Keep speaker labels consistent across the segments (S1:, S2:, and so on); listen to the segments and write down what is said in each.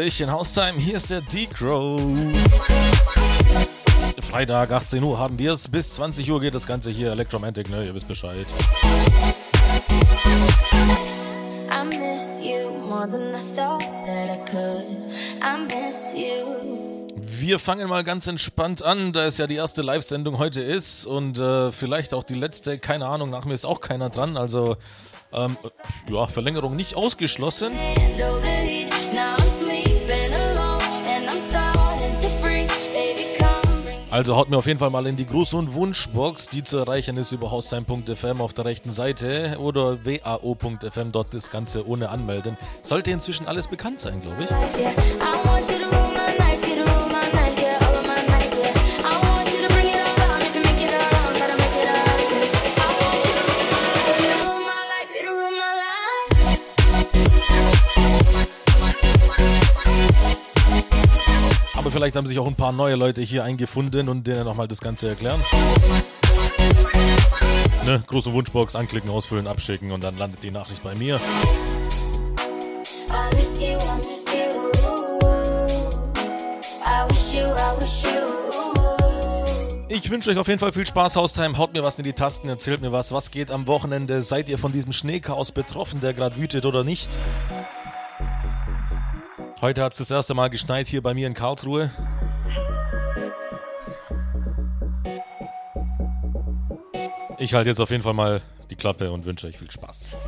S1: Hallöchen, Haustime, hier ist der D-Crow. Freitag, 18 Uhr haben wir es. Bis 20 Uhr geht das Ganze hier. Electromantic, ne? Ihr wisst Bescheid. I miss you more than I thought that I could. I miss you. Wir fangen mal ganz entspannt an, da es ja die erste Live-Sendung heute ist und äh, vielleicht auch die letzte, keine Ahnung, nach mir ist auch keiner dran, also ähm, ja, Verlängerung nicht ausgeschlossen. Also haut mir auf jeden Fall mal in die Gruß- und Wunschbox, die zu erreichen ist über haustime.fm auf der rechten Seite oder wao.fm, dort das Ganze ohne Anmelden. Sollte inzwischen alles bekannt sein, glaube ich. Vielleicht haben sich auch ein paar neue Leute hier eingefunden und denen nochmal das Ganze erklären. Ne, große Wunschbox, anklicken, ausfüllen, abschicken und dann landet die Nachricht bei mir. Ich wünsche euch auf jeden Fall viel Spaß, Haustime. Haut mir was in die Tasten, erzählt mir was. Was geht am Wochenende? Seid ihr von diesem Schneechaos betroffen, der gerade wütet oder nicht? Heute hat es das erste Mal geschneit hier bei mir in Karlsruhe. Ich halte jetzt auf jeden Fall mal die Klappe und wünsche euch viel Spaß.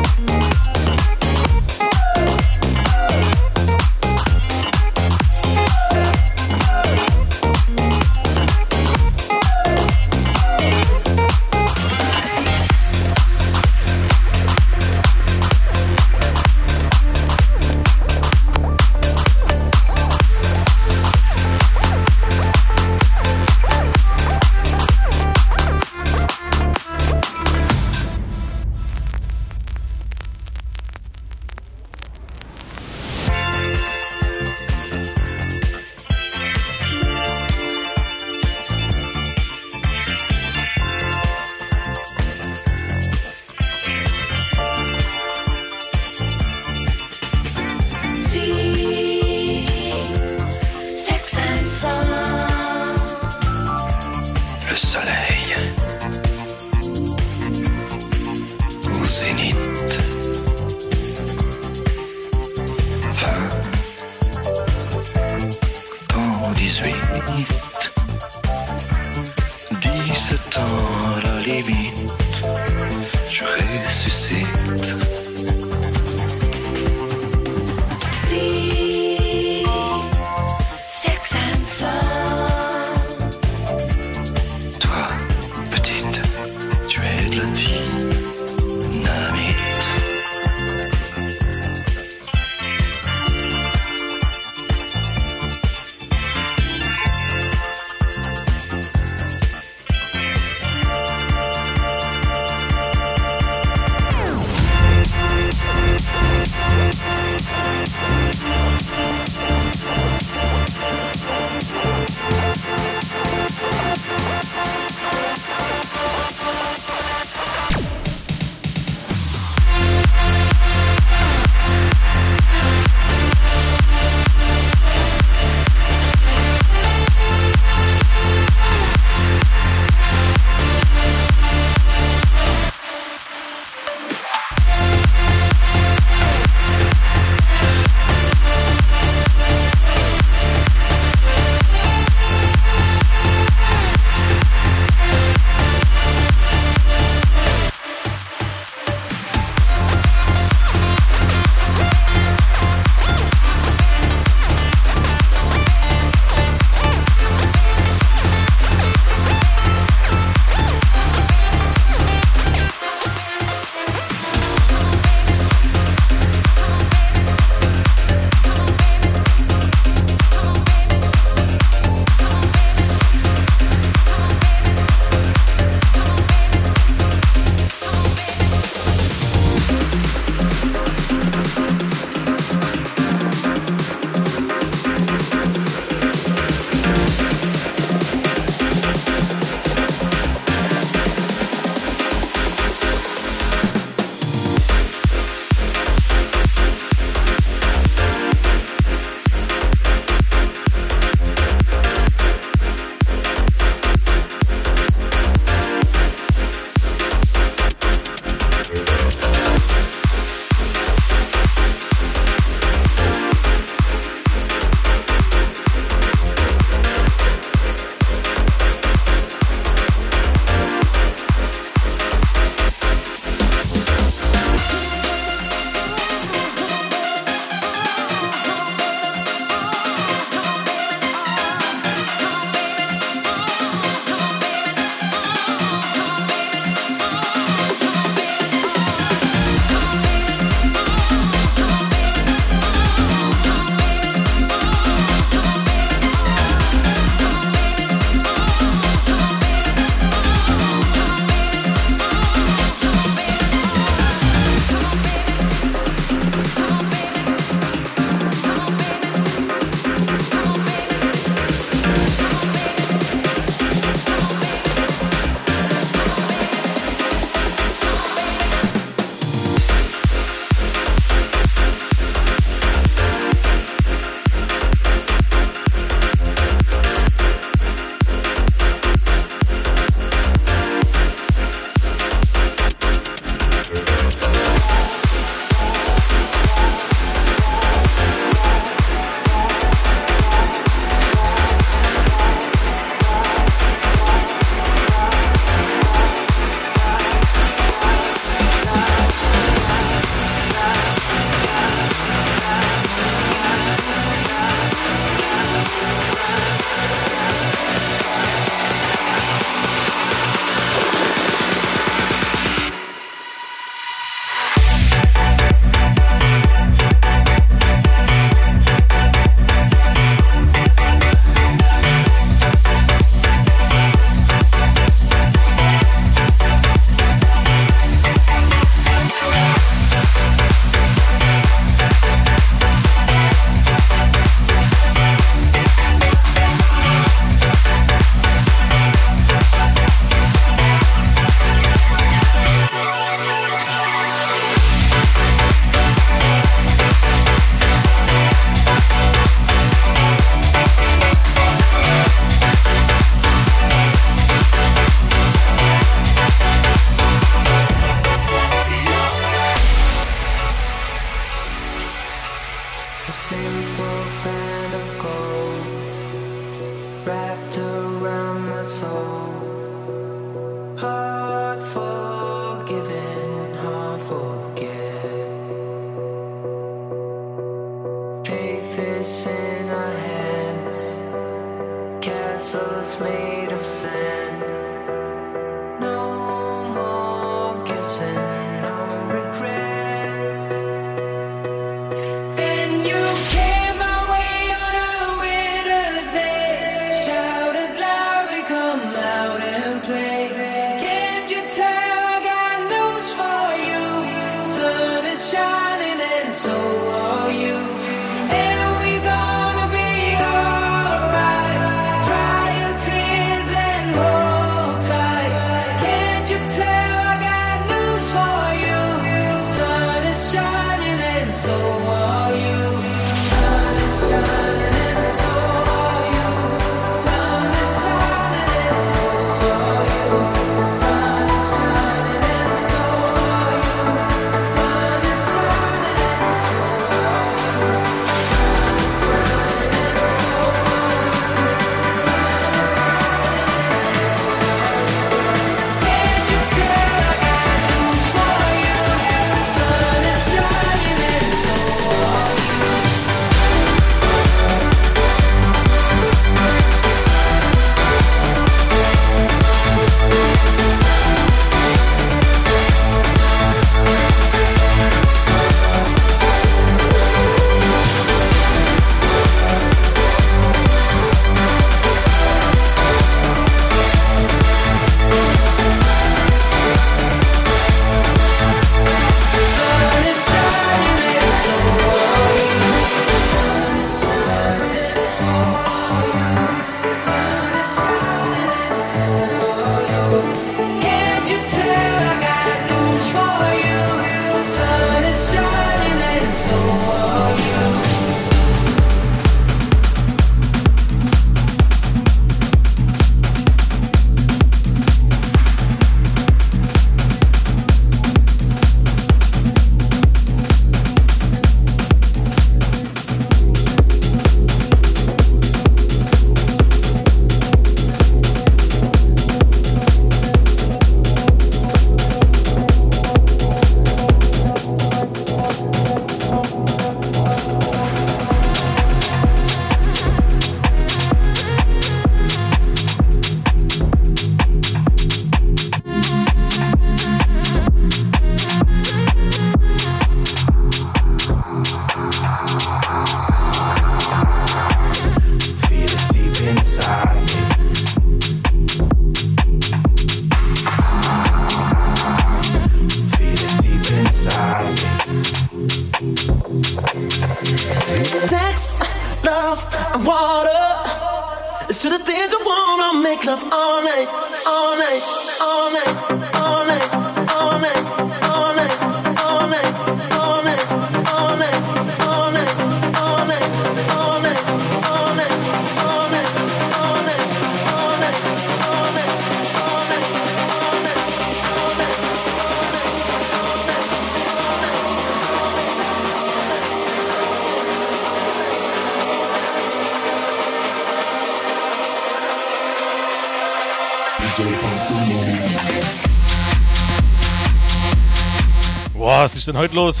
S1: Denn heute los?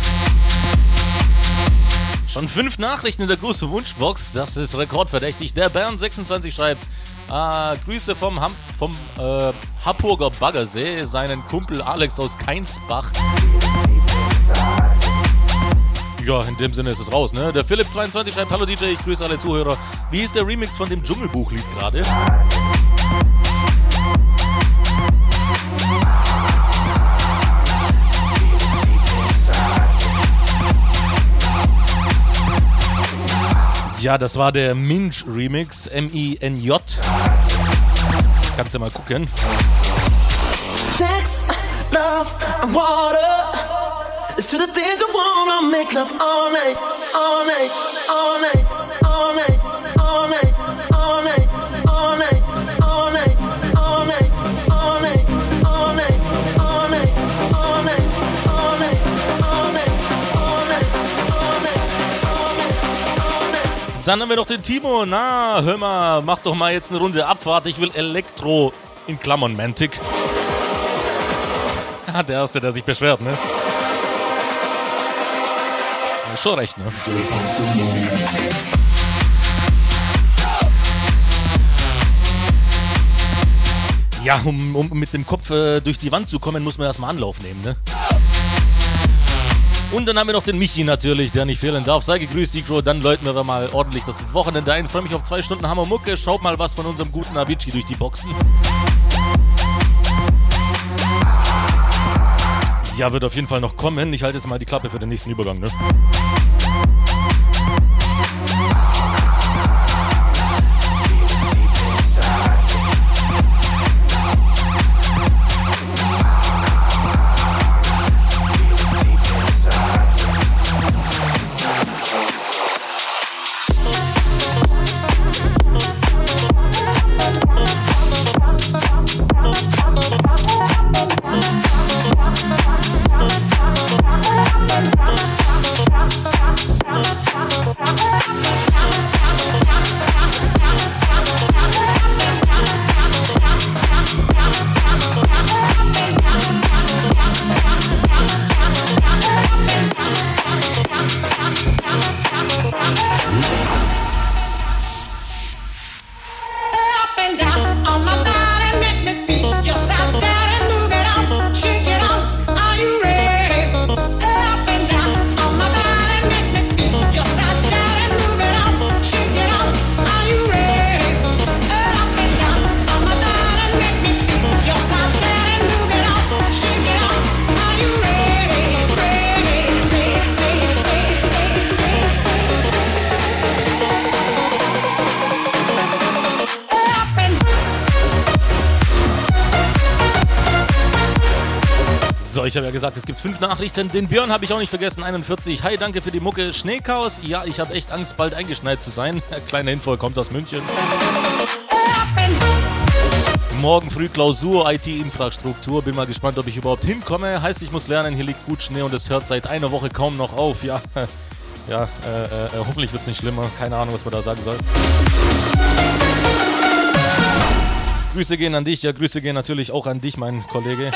S1: Schon fünf Nachrichten in der großen Wunschbox. Das ist rekordverdächtig. Der Bern26 schreibt: äh, Grüße vom, Ham vom äh, Hamburger Baggersee, seinen Kumpel Alex aus Keinsbach. Ja, in dem Sinne ist es raus, ne? Der Philipp22 schreibt: Hallo DJ, ich grüße alle Zuhörer. Wie ist der Remix von dem Dschungelbuchlied gerade? Ja, das war der Minj Remix, M-I-N-J. Kannst du mal gucken. Sex, love and water. It's to the things I wanna make love all night, all night, all night, Dann haben wir noch den Timo. Na, hör mal, mach doch mal jetzt eine Runde Abfahrt. Ich will Elektro in Klammern Mantic. Ja, der Erste, der sich beschwert, ne? Schon recht, ne? Ja, um, um mit dem Kopf äh, durch die Wand zu kommen, muss man erstmal Anlauf nehmen, ne? Und dann haben wir noch den Michi natürlich, der nicht fehlen darf. Sei gegrüßt, Ikro. Dann läuten wir mal ordentlich das Wochenende ein. Freue mich auf zwei Stunden Hammer Mucke. Schaut mal was von unserem guten Avicii durch die Boxen. Ja, wird auf jeden Fall noch kommen. Ich halte jetzt mal die Klappe für den nächsten Übergang, ne? Gesagt, es gibt fünf Nachrichten. Den Björn habe ich auch nicht vergessen, 41. Hi, danke für die Mucke. Schneechaos. Ja, ich habe echt Angst, bald eingeschneit zu sein. Kleine Info, kommt aus München. Morgen früh Klausur, IT-Infrastruktur. Bin mal gespannt, ob ich überhaupt hinkomme. Heißt, ich muss lernen. Hier liegt gut Schnee und es hört seit einer Woche kaum noch auf. Ja, ja, äh, äh, hoffentlich wird es nicht schlimmer. Keine Ahnung, was man da sagen soll. Grüße gehen an dich. Ja, Grüße gehen natürlich auch an dich, mein Kollege.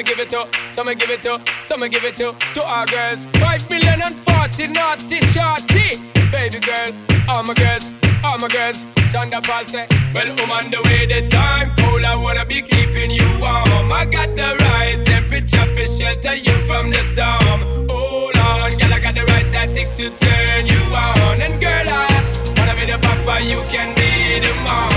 S2: Me
S3: give it to, so me give it to, so me give it to, to our girls. Five million and forty naughty shorty. Baby girl, all my girls, all my girls. Chanda Paul say, Well, I'm on the way, the time cold. I wanna be keeping you warm. I got the right temperature for shelter you from the storm. Hold on, girl, I got the right tactics to turn you on. And girl, I wanna be the papa, you can be the mom.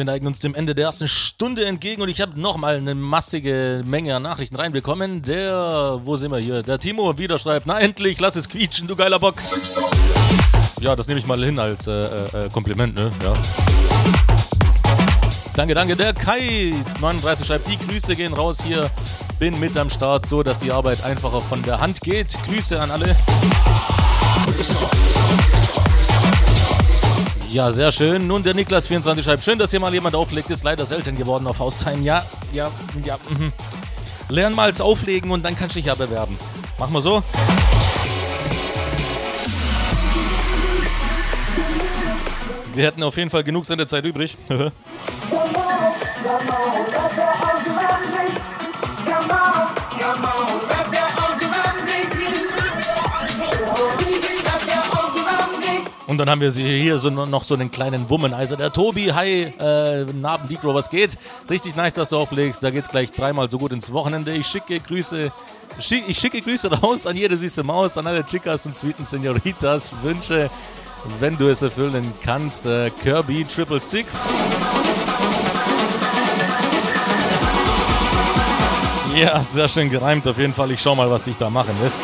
S1: Wir neigen uns dem Ende der ersten Stunde entgegen und ich habe nochmal eine massige Menge an Nachrichten reinbekommen. Der, wo sind wir hier? Der Timo wieder schreibt, na endlich, lass es quietschen, du geiler Bock. Ja, das nehme ich mal hin als äh, äh, Kompliment, ne? Ja. Danke, danke. Der Kai39 schreibt, die Grüße gehen raus hier. Bin mit am Start, so dass die Arbeit einfacher von der Hand geht. Grüße an alle. Ja, sehr schön. Nun der Niklas24 schreibt, schön, dass hier mal jemand auflegt. Ist leider selten geworden auf Haustime. Ja, ja, ja. Mhm. Lern mal Auflegen und dann kannst du dich ja bewerben. Machen wir so. Wir hätten auf jeden Fall genug Sendezeit übrig. Und dann haben wir hier so, noch so einen kleinen Womanizer. Der Tobi, hi, äh, Dicro, was geht? Richtig nice, dass du auflegst. Da geht's gleich dreimal so gut ins Wochenende. Ich schicke Grüße, schick, ich schicke Grüße raus an jede süße Maus, an alle Chicas und sweeten Senoritas. Wünsche, wenn du es erfüllen kannst, äh, Kirby Triple Six. Ja, sehr schön gereimt auf jeden Fall. Ich schau mal, was sich da machen lässt.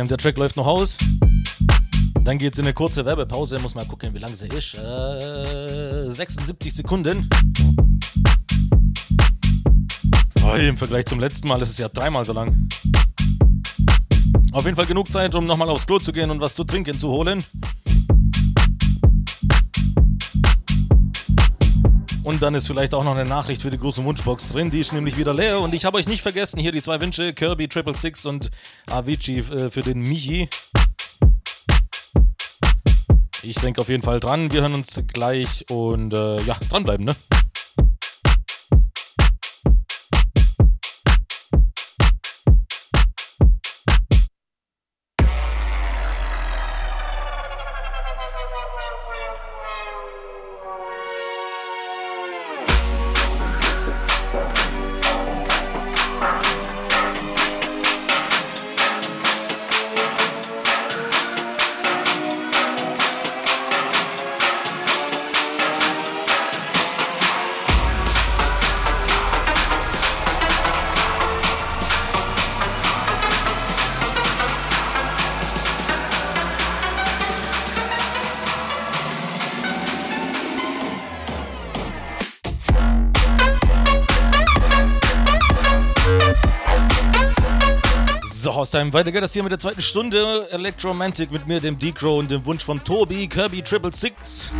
S1: Hostheim, der Track läuft noch aus. Dann geht's in eine kurze Werbepause. Muss mal gucken, wie lang sie ist. Äh, 76 Sekunden. Oh, Im Vergleich zum letzten Mal ist es ja dreimal so lang. Auf jeden Fall genug Zeit, um nochmal aufs Klo zu gehen und was zu trinken zu holen. Und dann ist vielleicht auch noch eine Nachricht für die große Wunschbox drin. Die ist nämlich wieder leer. Und ich habe euch nicht vergessen, hier die zwei Wünsche: Kirby Triple Six und Avicii äh, für den Michi. Ich denke auf jeden Fall dran. Wir hören uns gleich und äh, ja, dranbleiben, ne? So, Haustime, weiter geht das hier mit der zweiten Stunde. Electromantic mit mir, dem Decro und dem Wunsch von Tobi, Kirby Triple Six.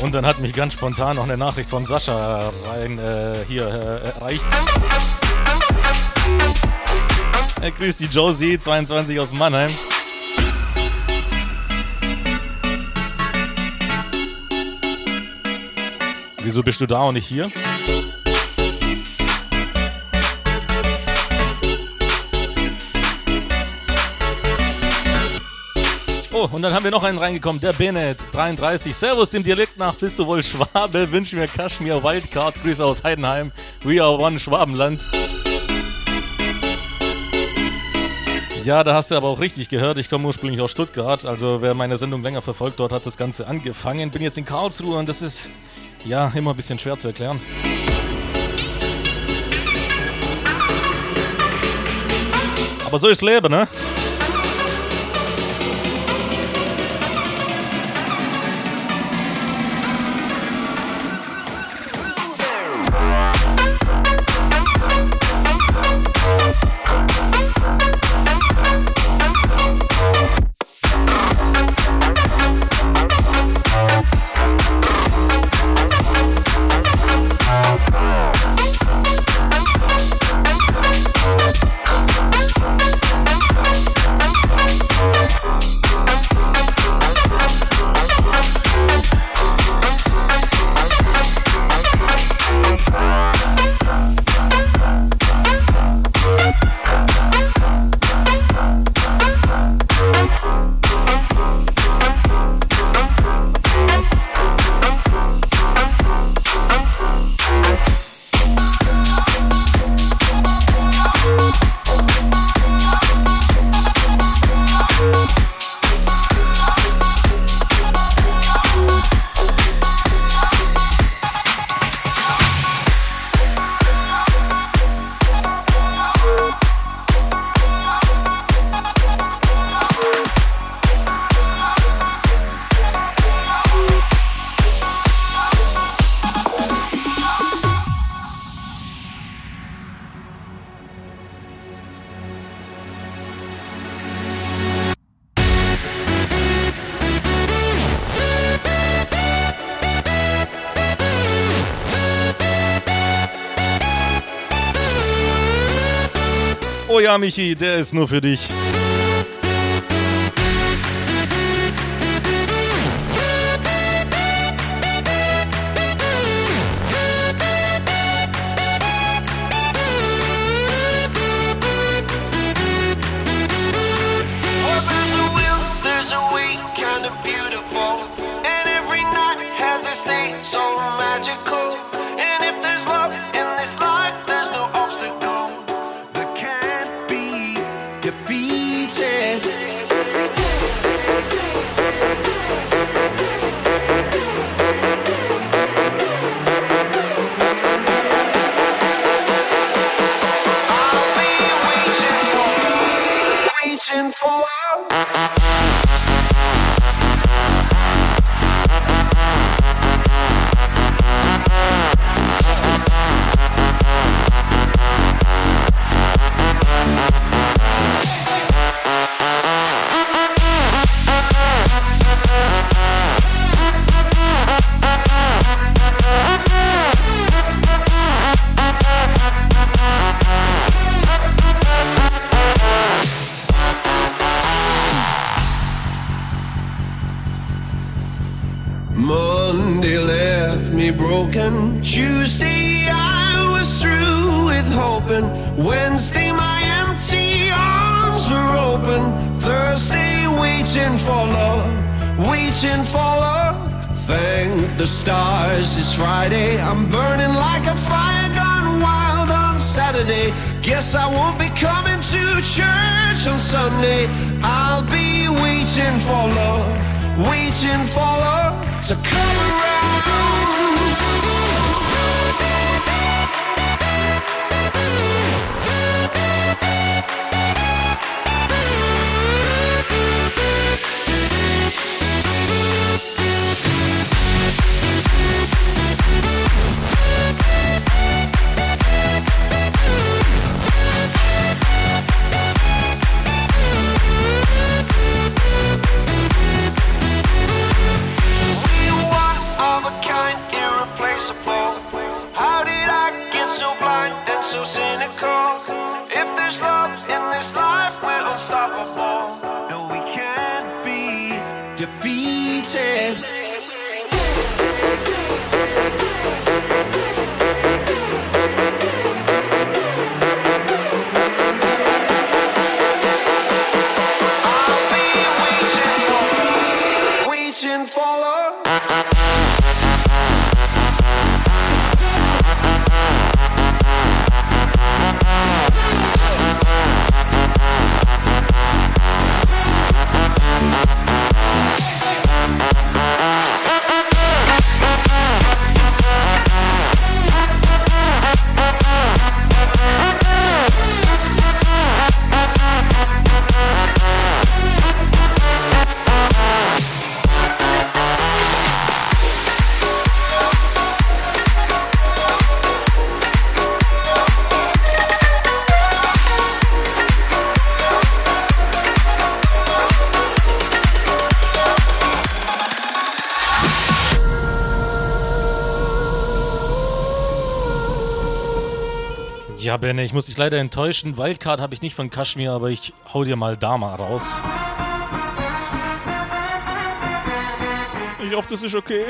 S1: Und dann hat mich ganz spontan noch eine Nachricht von Sascha rein äh, hier äh, erreicht. Er grüßt die Josie, 22 aus Mannheim. Wieso bist du da und nicht hier? Oh, und dann haben wir noch einen reingekommen, der Bennett, 33. Servus, dem Dialekt nach, bist du wohl Schwabe? Wünsch mir Kaschmir Wildcard, Grüße aus Heidenheim. We are one Schwabenland. Ja, da hast du aber auch richtig gehört. Ich komme ursprünglich aus Stuttgart. Also wer meine Sendung länger verfolgt, dort hat das Ganze angefangen. Bin jetzt in Karlsruhe und das ist ja immer ein bisschen schwer zu erklären. Aber so ist Leben, ne?
S4: Michi, der ist nur für dich. Benne, ich muss dich leider enttäuschen. Wildcard habe ich nicht von Kashmir, aber ich hau dir mal Dama raus. Ich hoffe, das ist okay.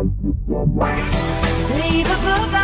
S5: Leave a book.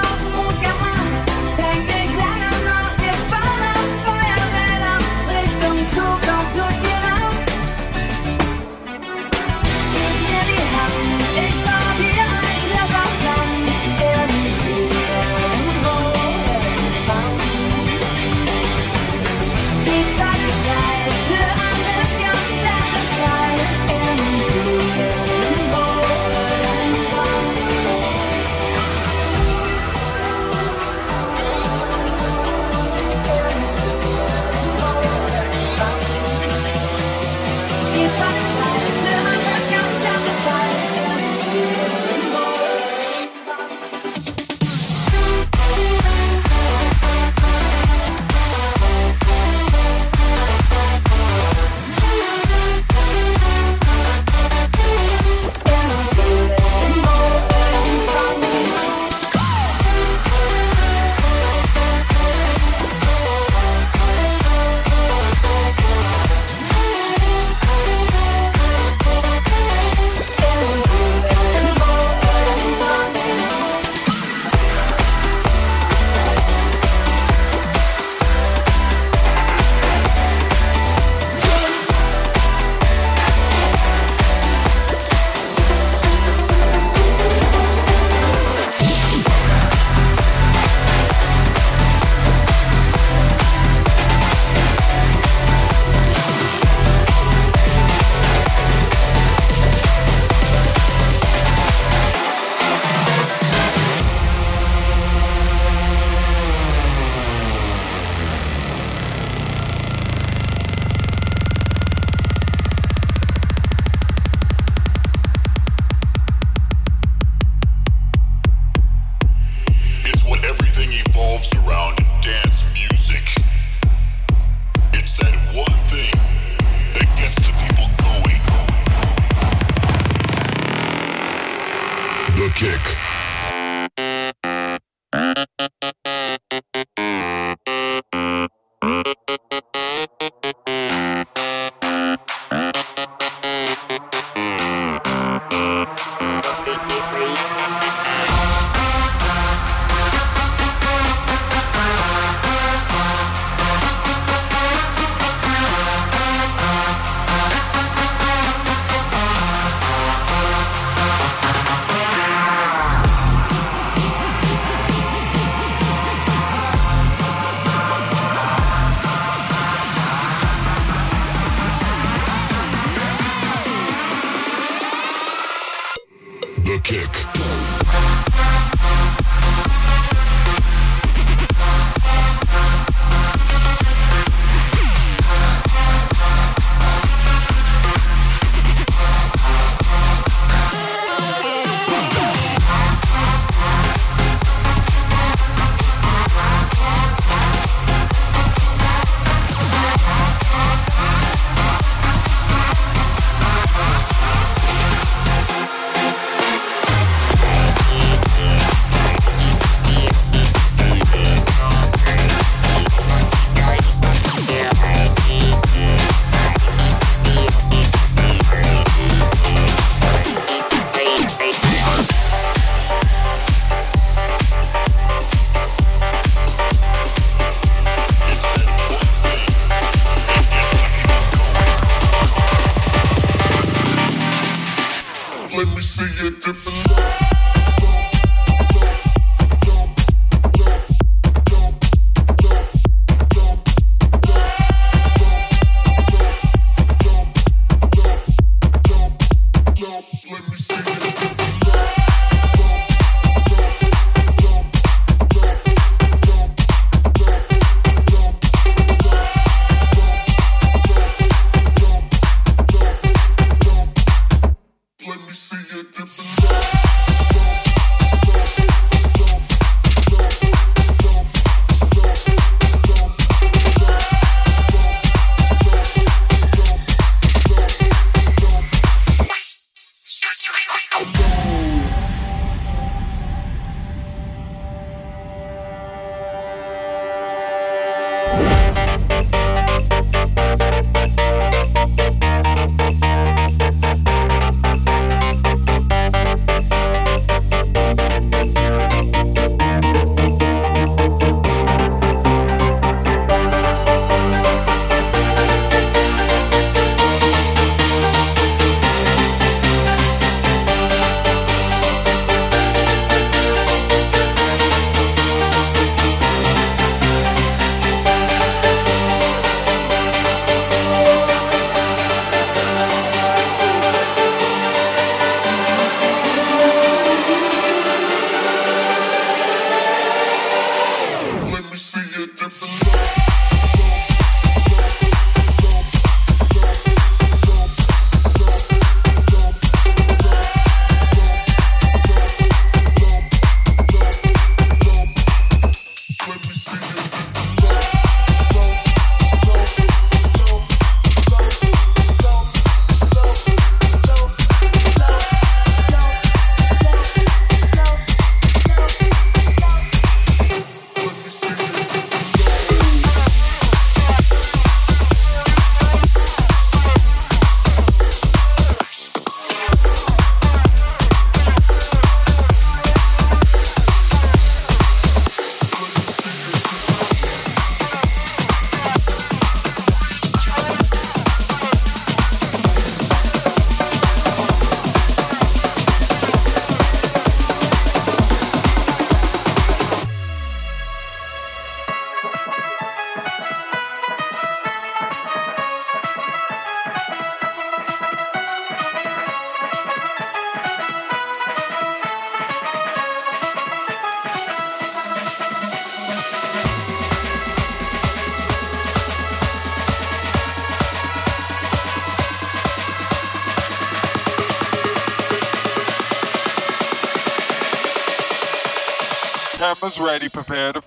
S5: Prepare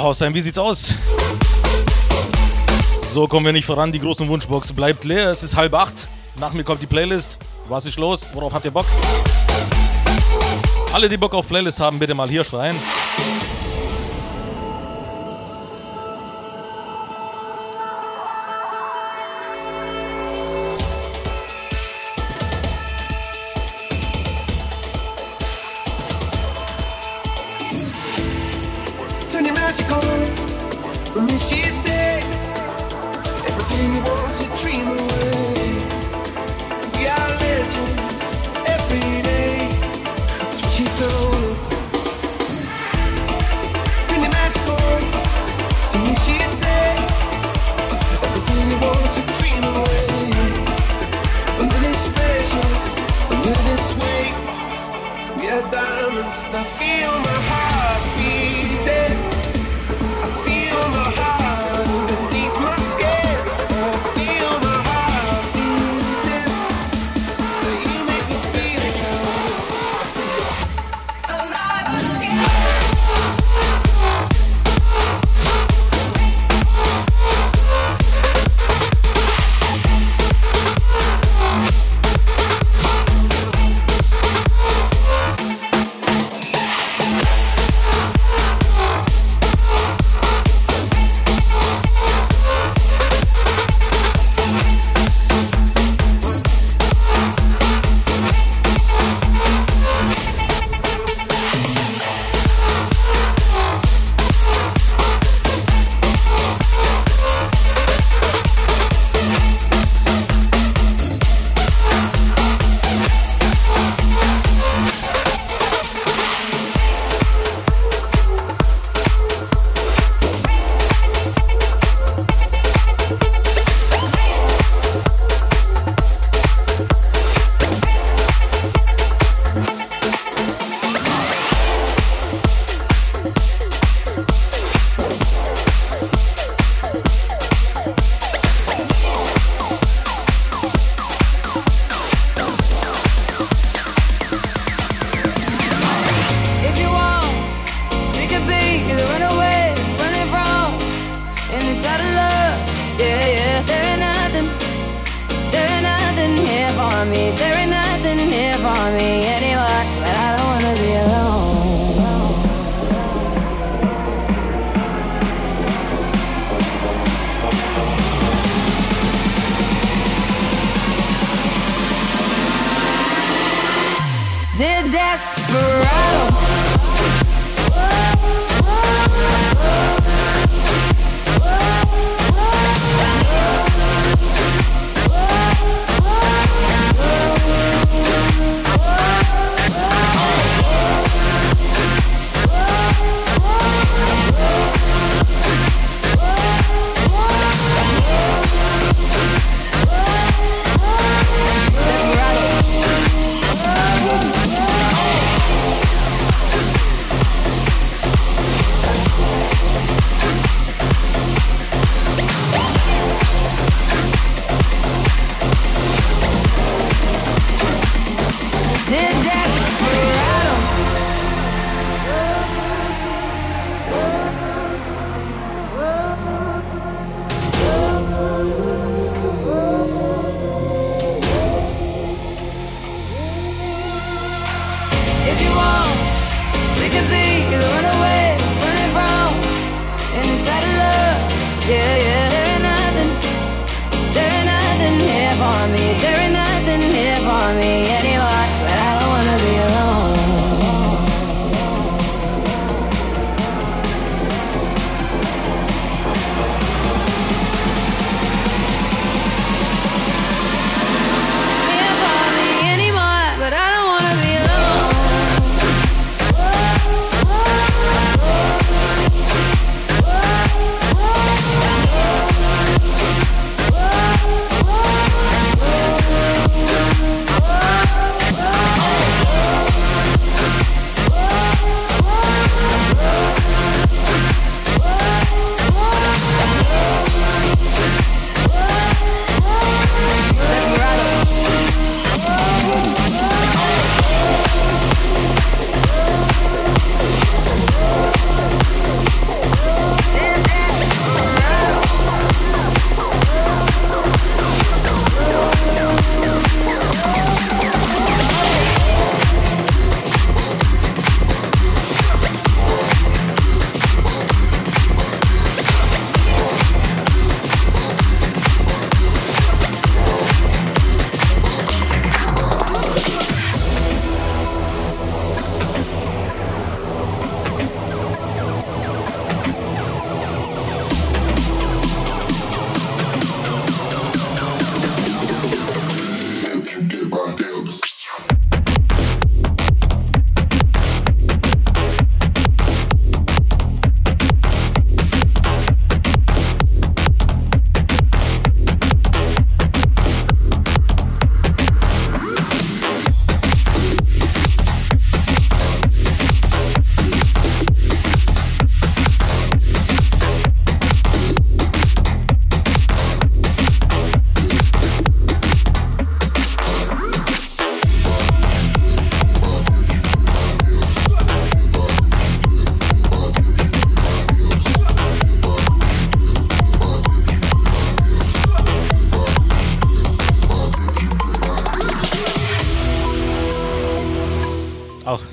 S1: Hausheim, wie sieht's aus? So kommen wir nicht voran. Die großen Wunschbox bleibt leer. Es ist halb acht. Nach mir kommt die Playlist. Was ist los? Worauf habt ihr Bock? Alle, die Bock auf Playlist haben, bitte mal hier schreien.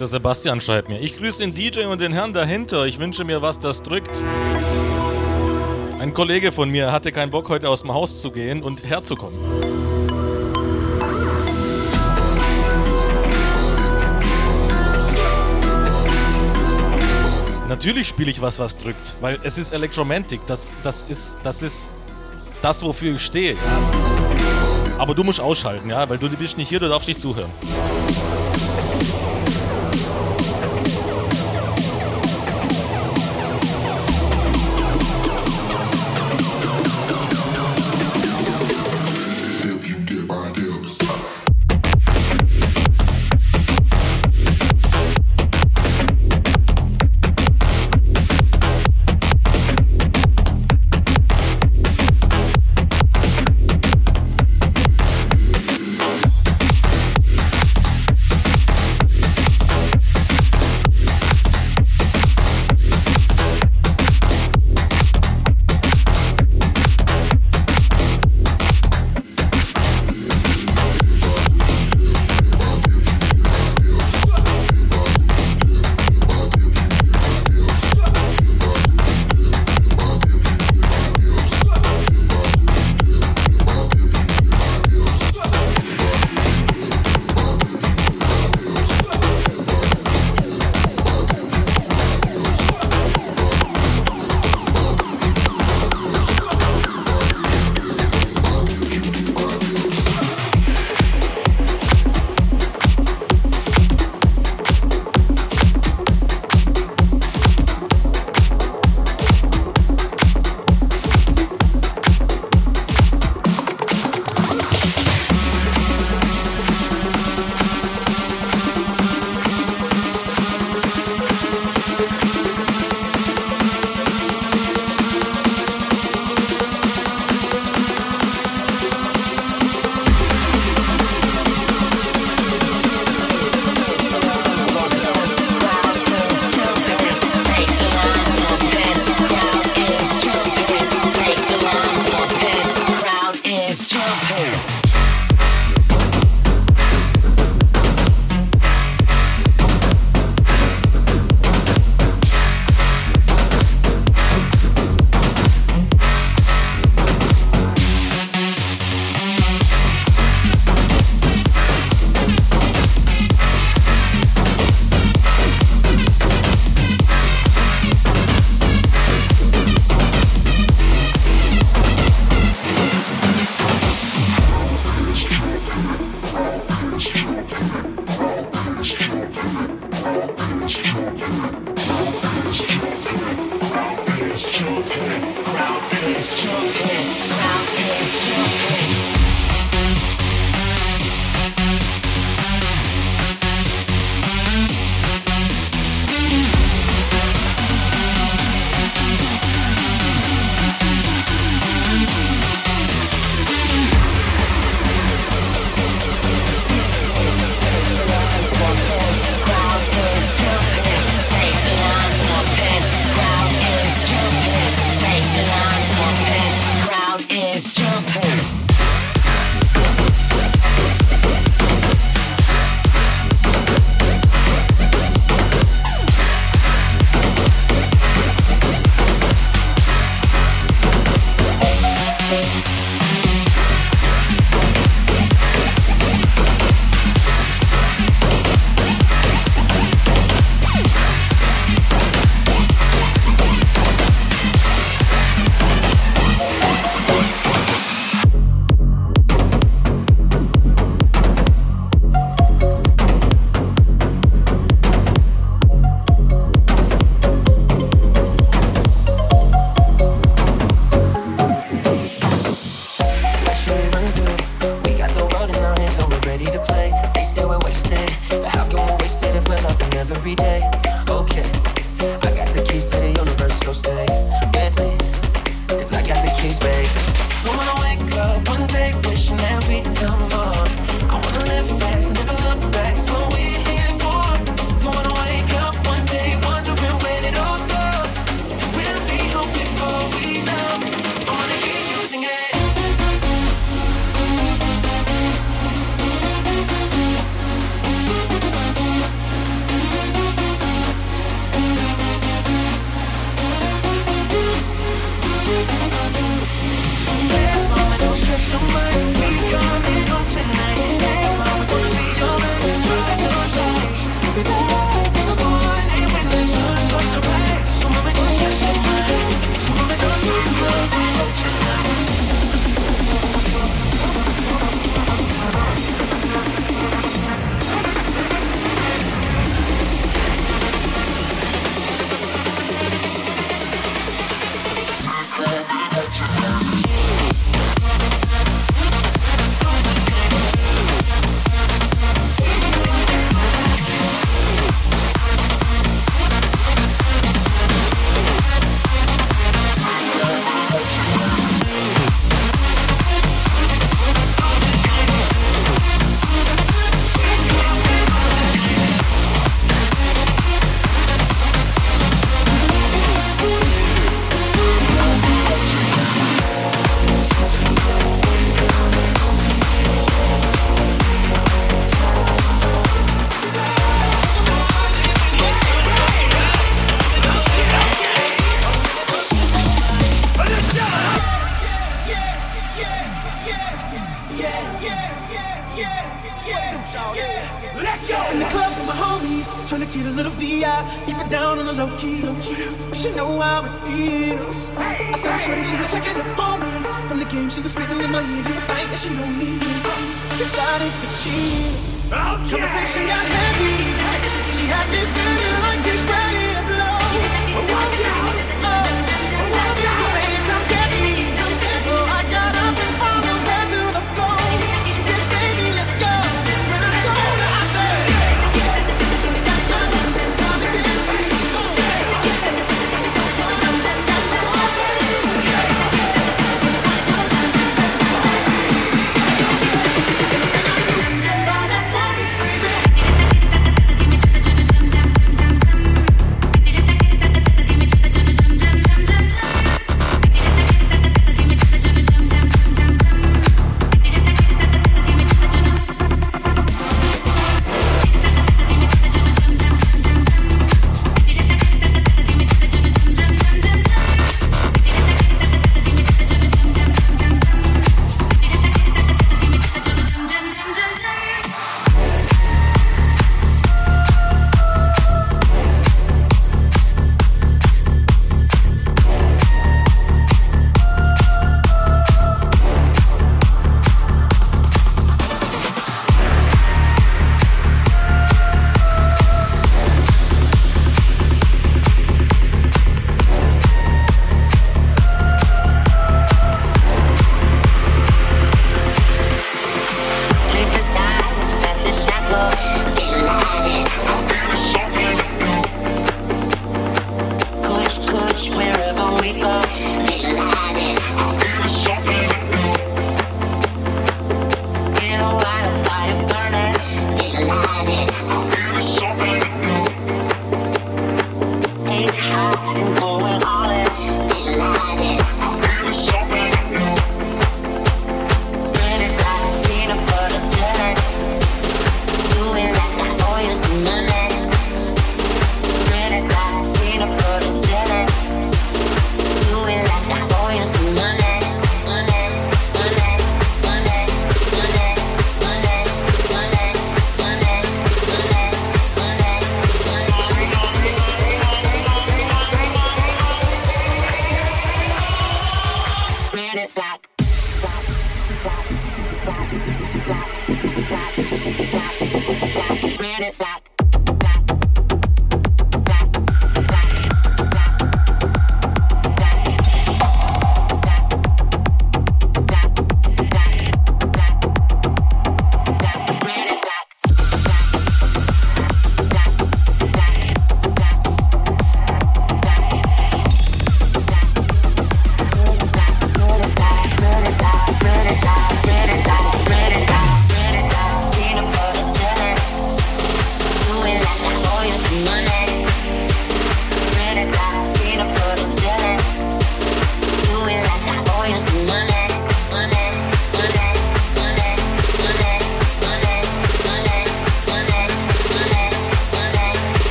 S6: Der Sebastian schreibt mir. Ich grüße den DJ und den Herrn dahinter. Ich wünsche mir was, das drückt. Ein Kollege von mir hatte keinen Bock, heute aus dem Haus zu gehen und herzukommen. Natürlich spiele ich was, was drückt, weil es ist Electromantic. Das, das, ist, das ist das, wofür ich stehe. Aber du musst ausschalten, ja, weil du bist nicht hier, du darfst nicht zuhören.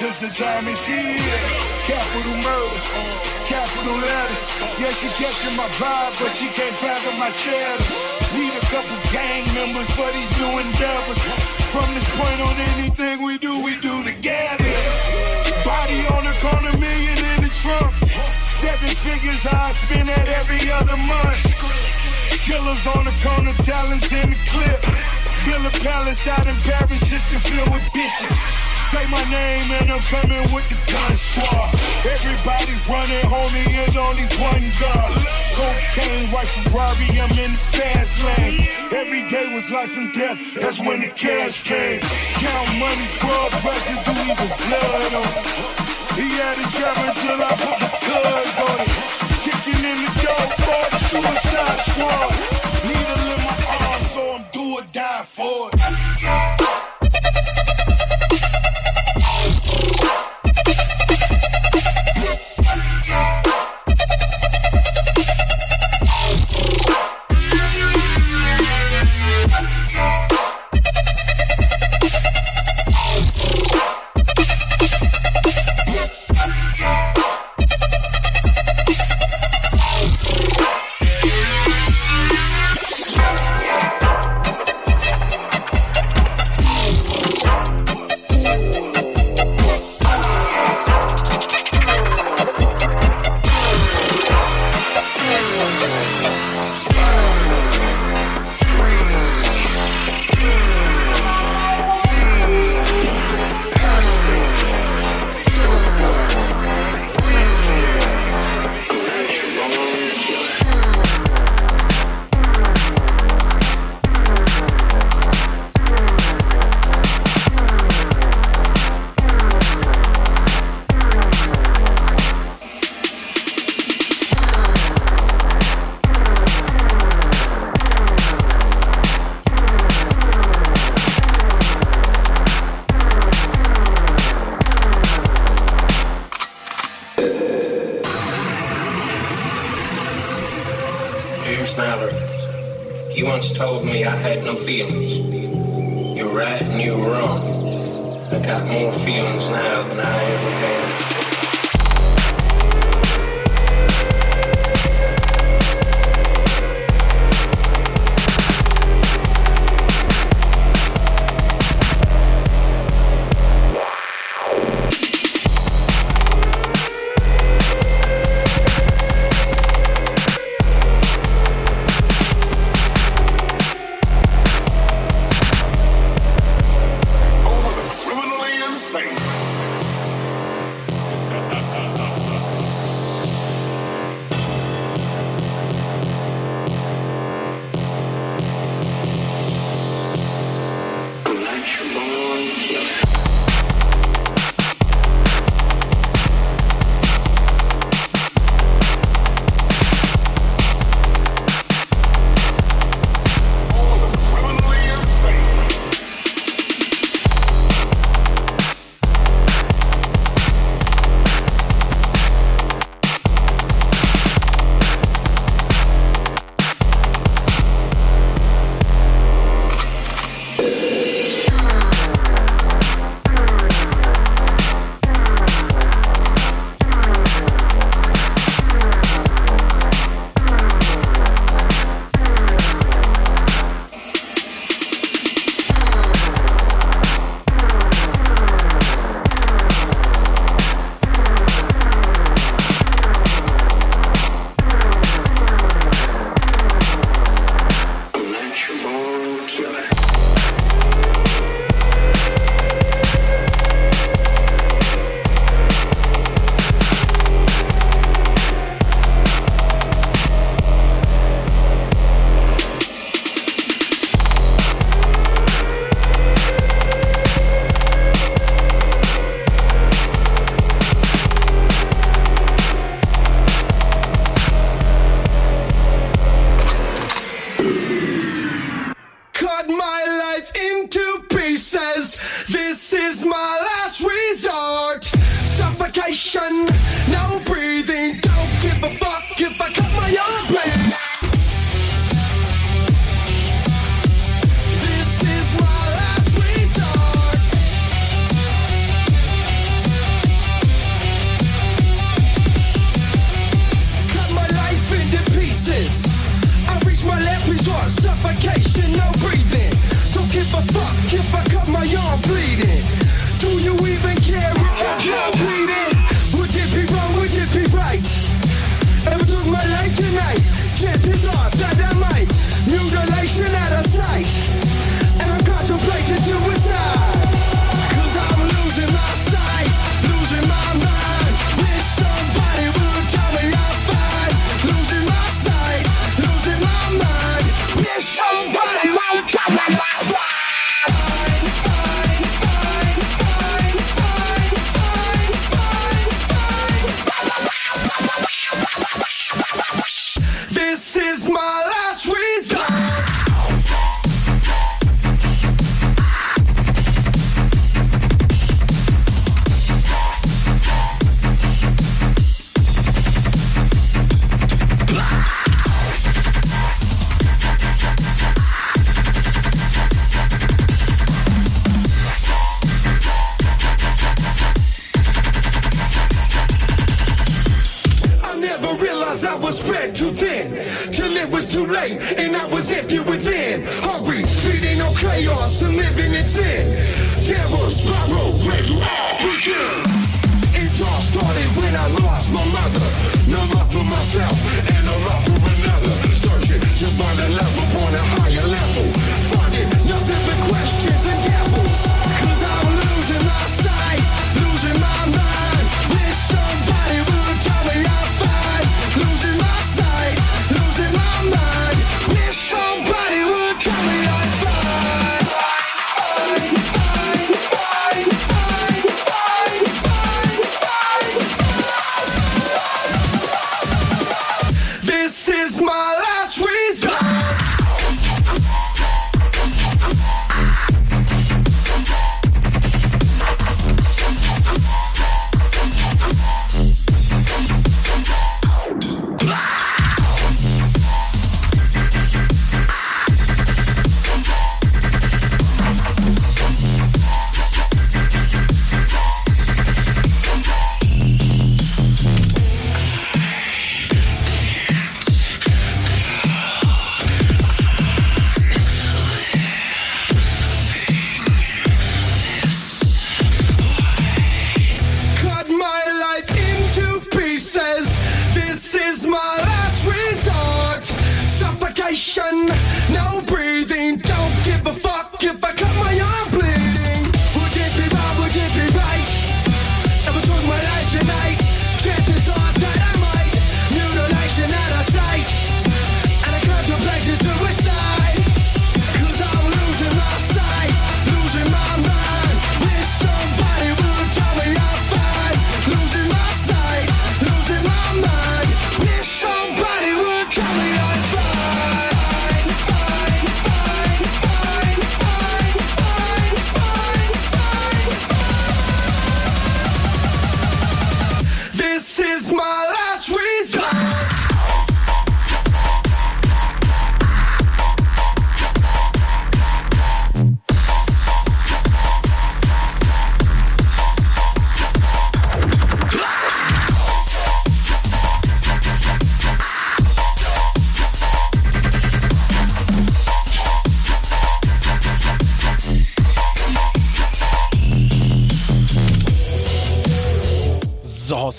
S7: Cause the time is here. Capital murder, capital letters. Yeah, she catching my vibe, but she can't fathom my cheddar. Need a couple gang members for these new endeavors. From this point on, anything we do, we do together. Body on the corner, million in the trunk. Seven figures I spend at every other month. Killers on the corner, talents in the clip. Build a palace out in Paris just to fill with bitches. Say my name and I'm coming with the gun squad. Everybody running, homie, is only one gun. Cocaine, white Ferrari, I'm in the fast lane. Every day was life and death, that's when the cash came. Count money, drug residue, even blood on it. He had a job until I put the cuz on it. Kicking in the door for the suicide squad.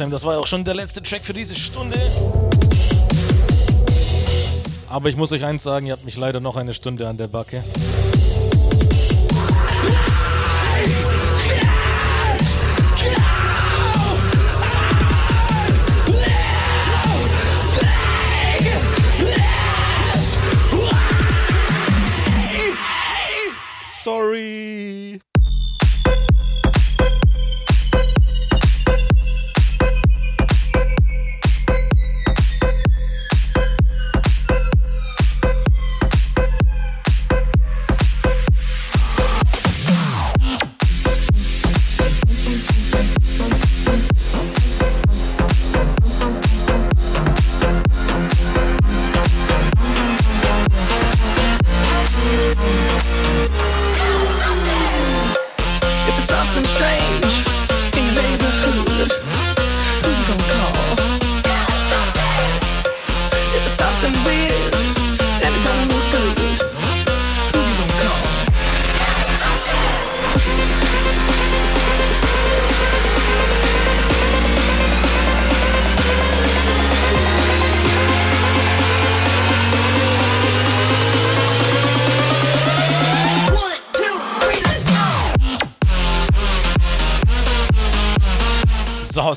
S1: trotzdem, das war auch schon der letzte Track für diese Stunde. Aber ich muss euch eins sagen, ihr habt mich leider noch eine Stunde an der Backe.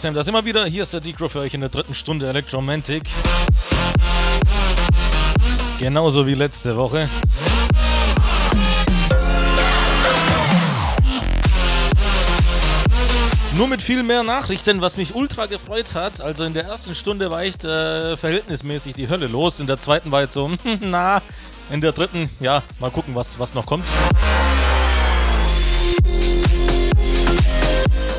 S1: Sam, das immer wieder. Hier ist der Decro für euch in der dritten Stunde Electromantic. Genauso wie letzte Woche. Nur mit viel mehr Nachrichten, was mich ultra gefreut hat. Also in der ersten Stunde war echt äh, verhältnismäßig die Hölle los. In der zweiten war jetzt so, na. In der dritten, ja, mal gucken, was, was noch kommt.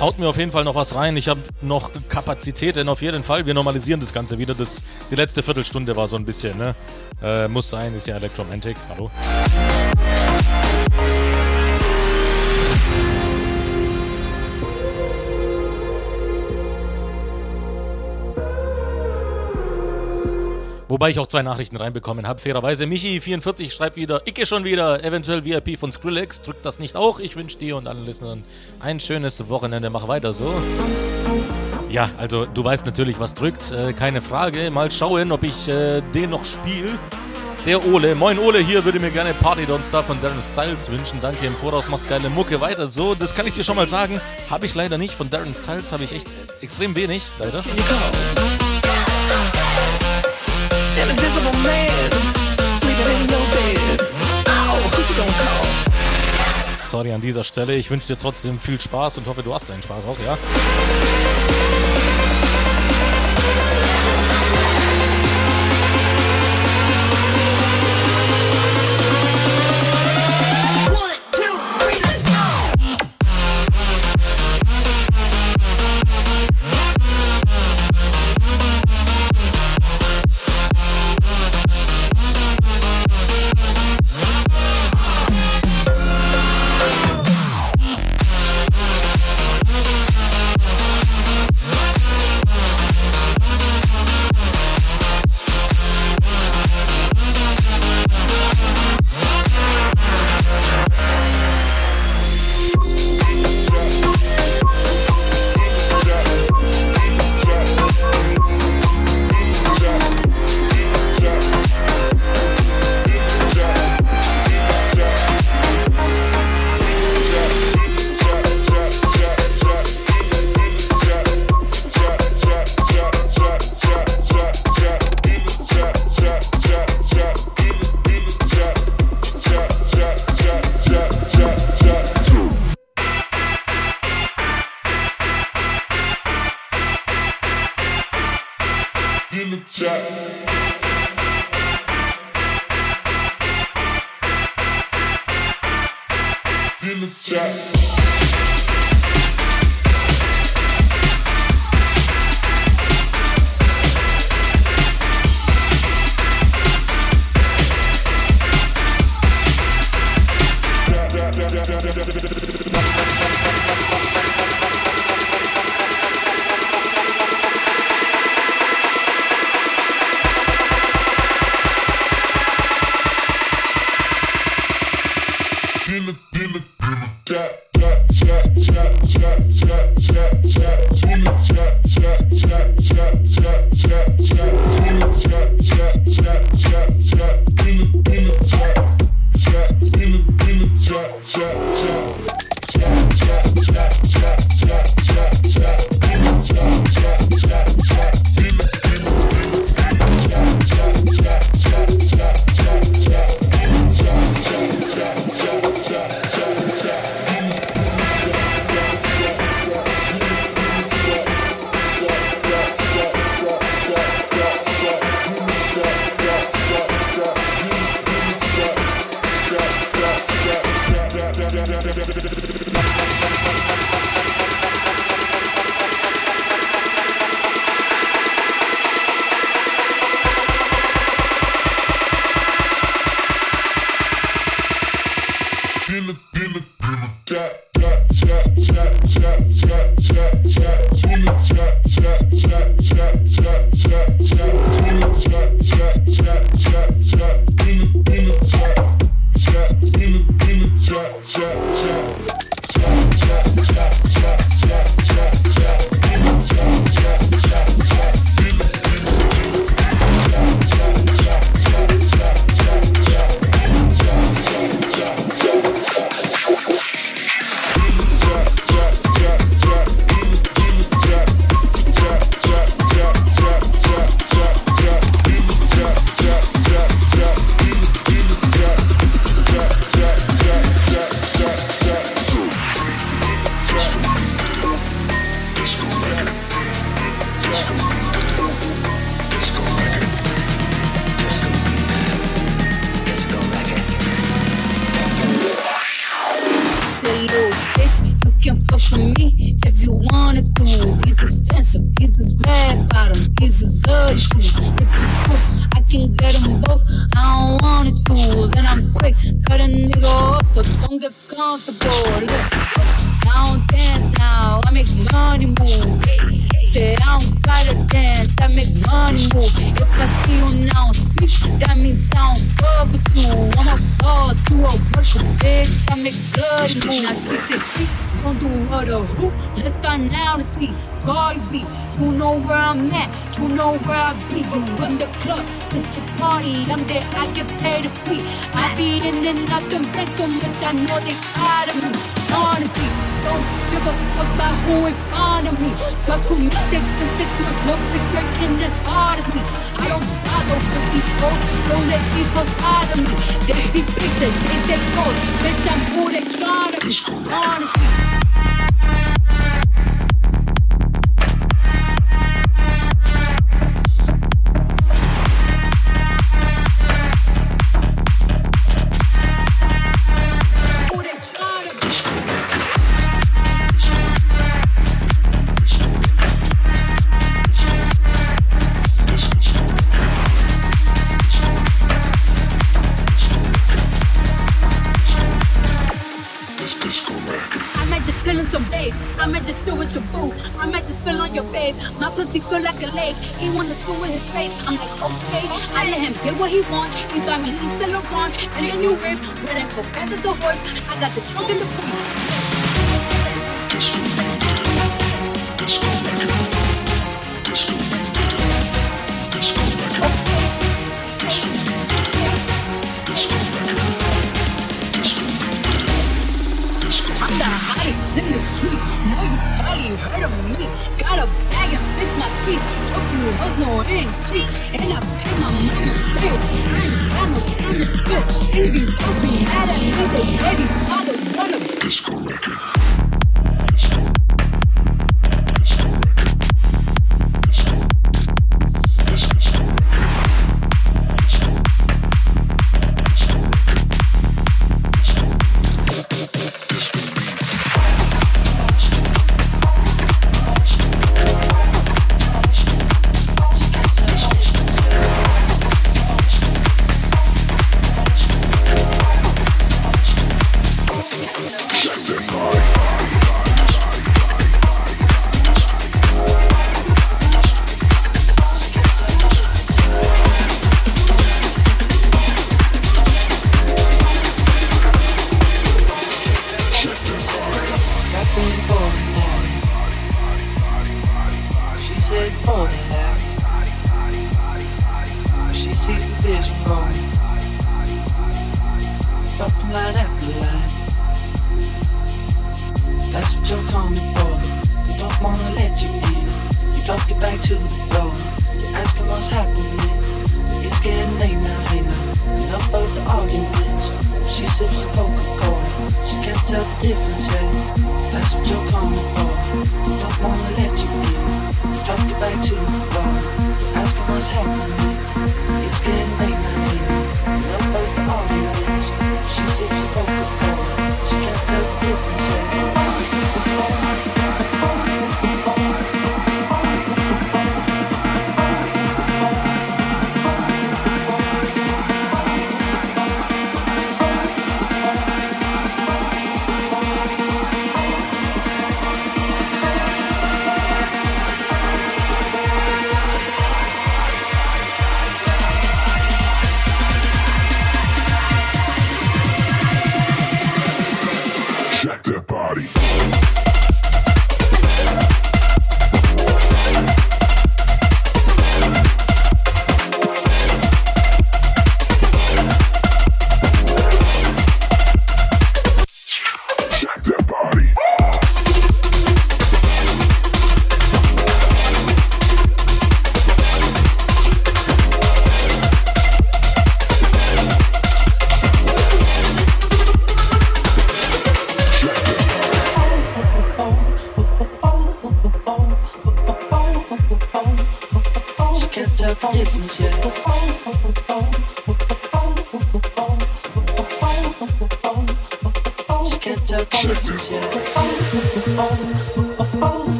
S1: Haut mir auf jeden Fall noch was rein. Ich habe noch Kapazitäten auf jeden Fall. Wir normalisieren das Ganze wieder. Das, die letzte Viertelstunde war so ein bisschen, ne? Äh, muss sein, ist ja Electromantic. Hallo. Wobei ich auch zwei Nachrichten reinbekommen habe. Fairerweise, Michi44 schreibt wieder, Icke schon wieder, eventuell VIP von Skrillex. Drückt das nicht auch. Ich wünsche dir und allen Listenern ein schönes Wochenende. Mach weiter so. Ja, also du weißt natürlich, was drückt. Äh, keine Frage. Mal schauen, ob ich äh, den noch spiele. Der Ole. Moin Ole, hier würde mir gerne Party Don't Stop von Darren Styles wünschen. Danke im Voraus, machst geile Mucke weiter so. Das kann ich dir schon mal sagen. Habe ich leider nicht. Von Darren Styles habe ich echt extrem wenig, leider. Sorry an dieser Stelle. Ich wünsche dir trotzdem viel Spaß und hoffe, du hast deinen Spaß auch, ja?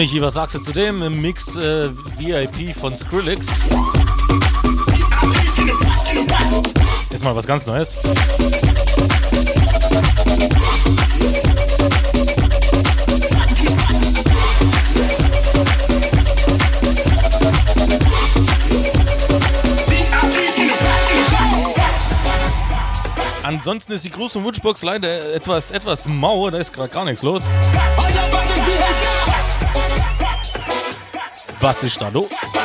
S1: Michi, was sagst du zu dem im Mix äh, VIP von Skrillex? Ist mal was ganz Neues. Ansonsten ist die große Wunschbox leider etwas, etwas mau, da ist gerade gar nichts los. Was ist da los?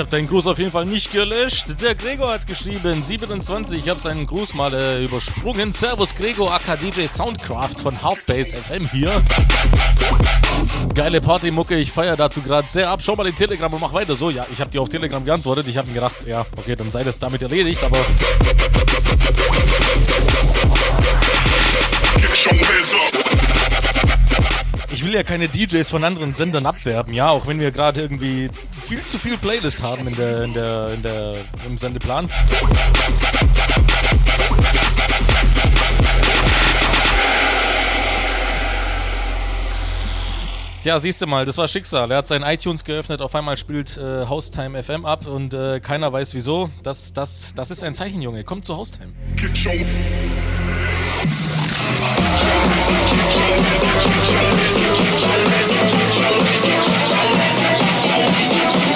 S1: Habe deinen Gruß auf jeden Fall nicht gelöscht. Der Gregor hat geschrieben, 27, ich habe seinen Gruß mal äh, übersprungen. Servus Gregor, aka DJ Soundcraft von Halfbase FM hier. Geile Partymucke, ich feiere dazu gerade sehr ab. Schau mal den Telegram und mach weiter so. Ja, ich habe dir auf Telegram geantwortet. Ich habe mir gedacht, ja, okay, dann sei das damit erledigt, aber ich will ja keine DJs von anderen Sendern abwerben, ja, auch wenn wir gerade irgendwie viel zu viel Playlist haben in der, in der, in der, im Sendeplan. Tja, siehst du mal, das war Schicksal. Er hat sein iTunes geöffnet, auf einmal spielt äh, Haustime FM ab und äh, keiner weiß wieso. Das, das, das ist ein Zeichen, Junge. Kommt zu Haustime.
S8: I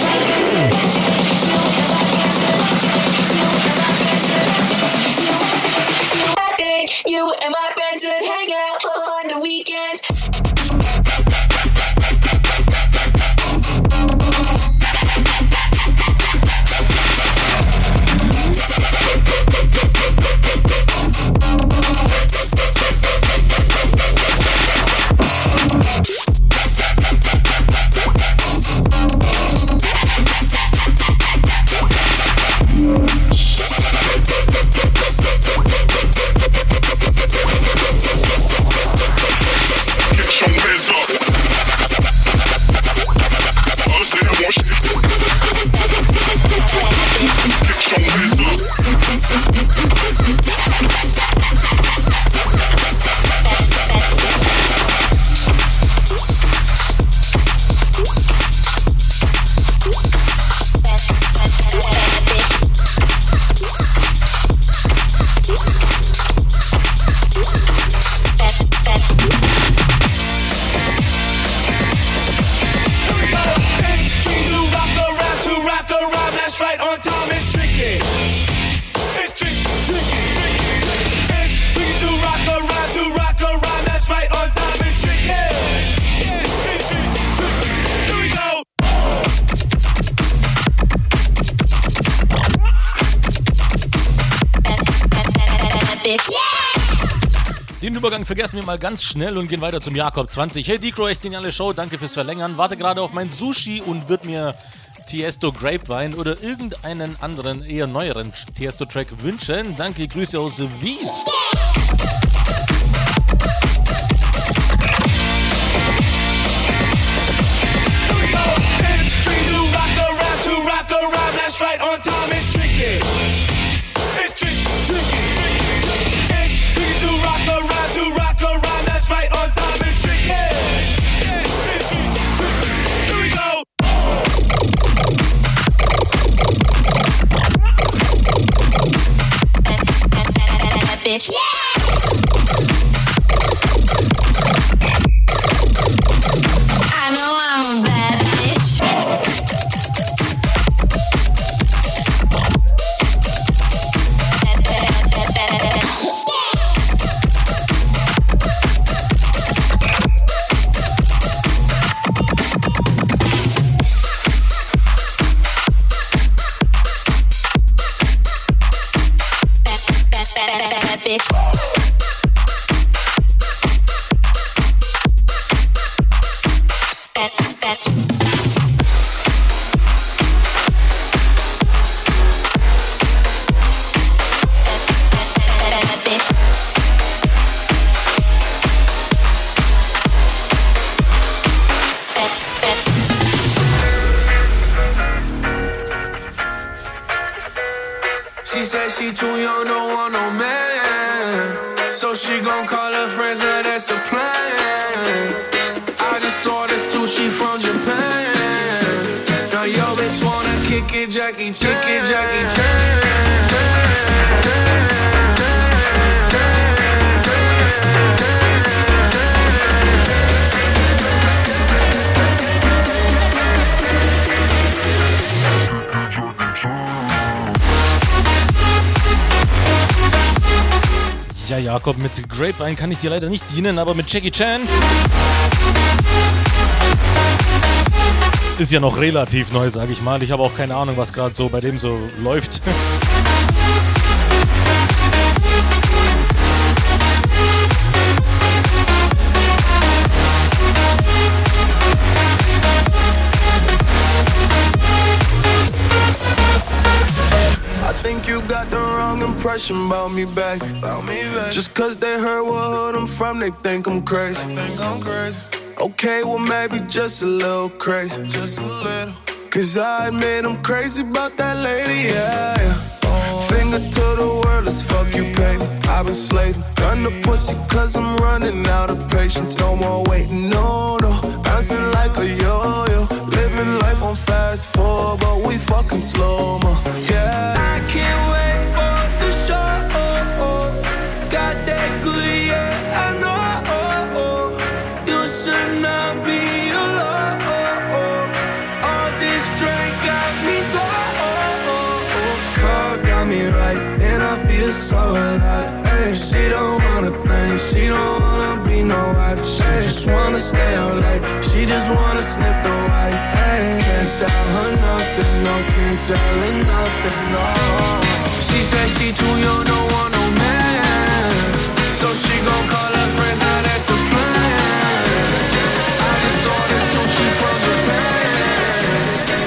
S1: vergessen wir mal ganz schnell und gehen weiter zum Jakob 20. Hey Decro, echt geniale Show, danke fürs Verlängern. Warte gerade auf mein Sushi und wird mir Tiesto Grapevine oder irgendeinen anderen eher neueren Tiesto-Track wünschen. Danke, Grüße aus Wien. Grapevine kann ich dir leider nicht dienen, aber mit Jackie Chan ist ja noch relativ neu, sage ich mal. Ich habe auch keine Ahnung, was gerade so bei dem so läuft.
S9: impression about me back. About me back. Just cause they heard what hood I'm from, they think I'm crazy. think I'm crazy. Okay, well maybe just a little crazy. Just a little. Cause I admit I'm crazy about that lady, yeah. yeah. Finger to the world, let's fuck you, baby. I've been slaving. Gun the pussy cause I'm running out of patience. No more waiting, no, no. Bouncing like a yo-yo. Living life on fast forward, but we fucking slow, mo. Yeah. Feel so alive. Ay, She don't wanna think, she don't wanna be no wife. She just wanna stay up late, she just wanna sniff the white. Ay, Can't tell her nothing, no, can't tell her nothing, no. She said she too young, don't want no man. So she gon' call her friends, now that's a plan. I just ordered sushi from Japan.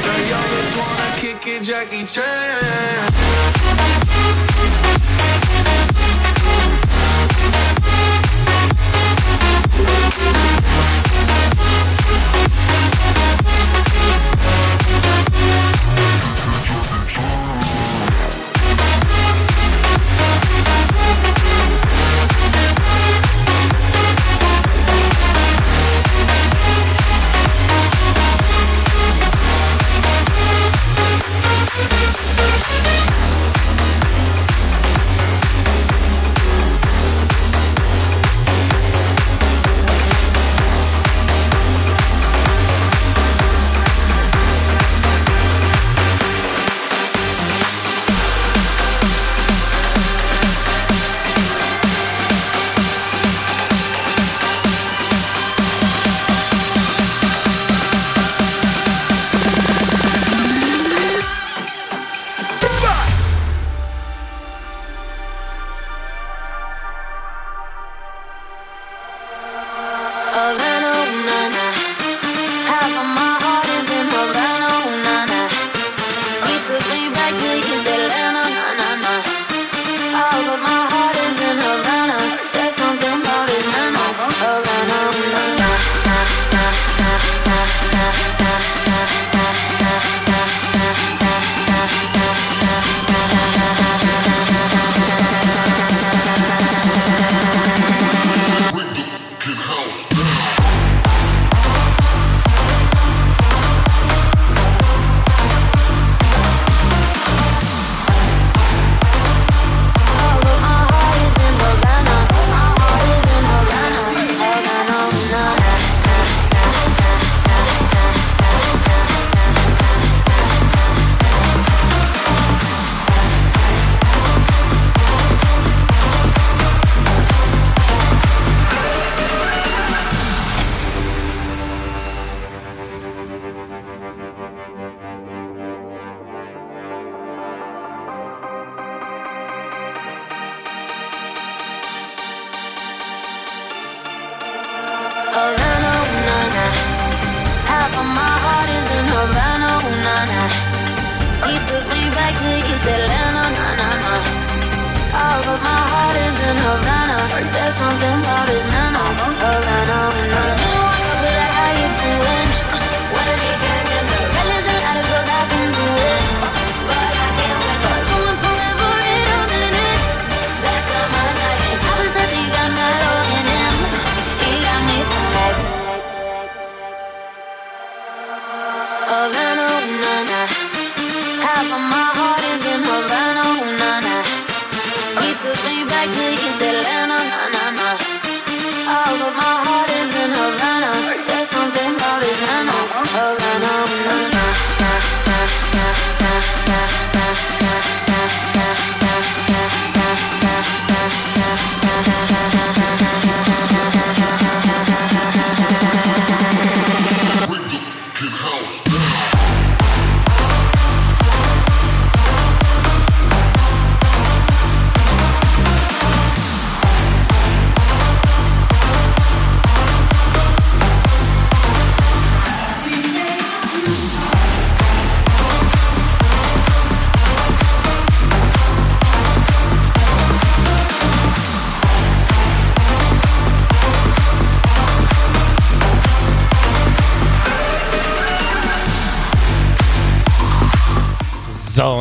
S9: The youngest wanna kick it, Jackie Chan.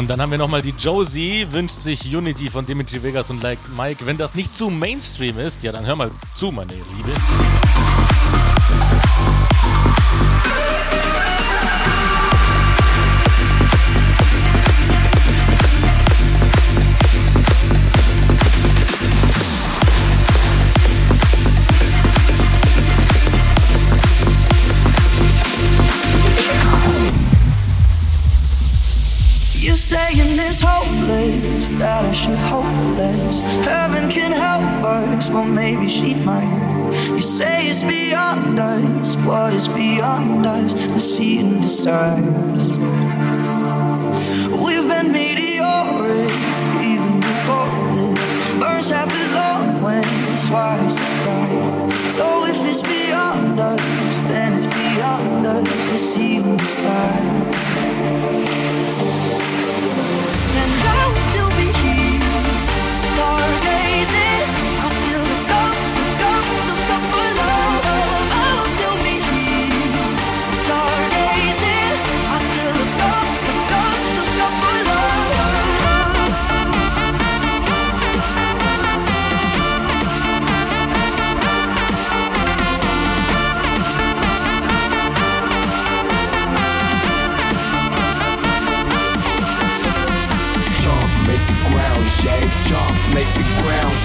S1: Und dann haben wir nochmal die Josie, wünscht sich Unity von Dimitri Vegas und Like Mike. Wenn das nicht zu Mainstream ist, ja, dann hör mal zu, meine Liebe.
S10: Less. Heaven can help us, well, maybe she might. You say it's beyond us, what is beyond us? The sea and decides. We've been meteoric, even before this. Burns half as long when it's twice as bright. So if it's beyond us, then it's beyond us. The sea and decide.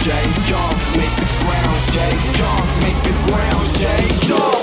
S11: shake,
S12: jump, make the ground shake, jump, make the ground shake, jump.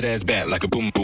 S13: that ass back like a boom.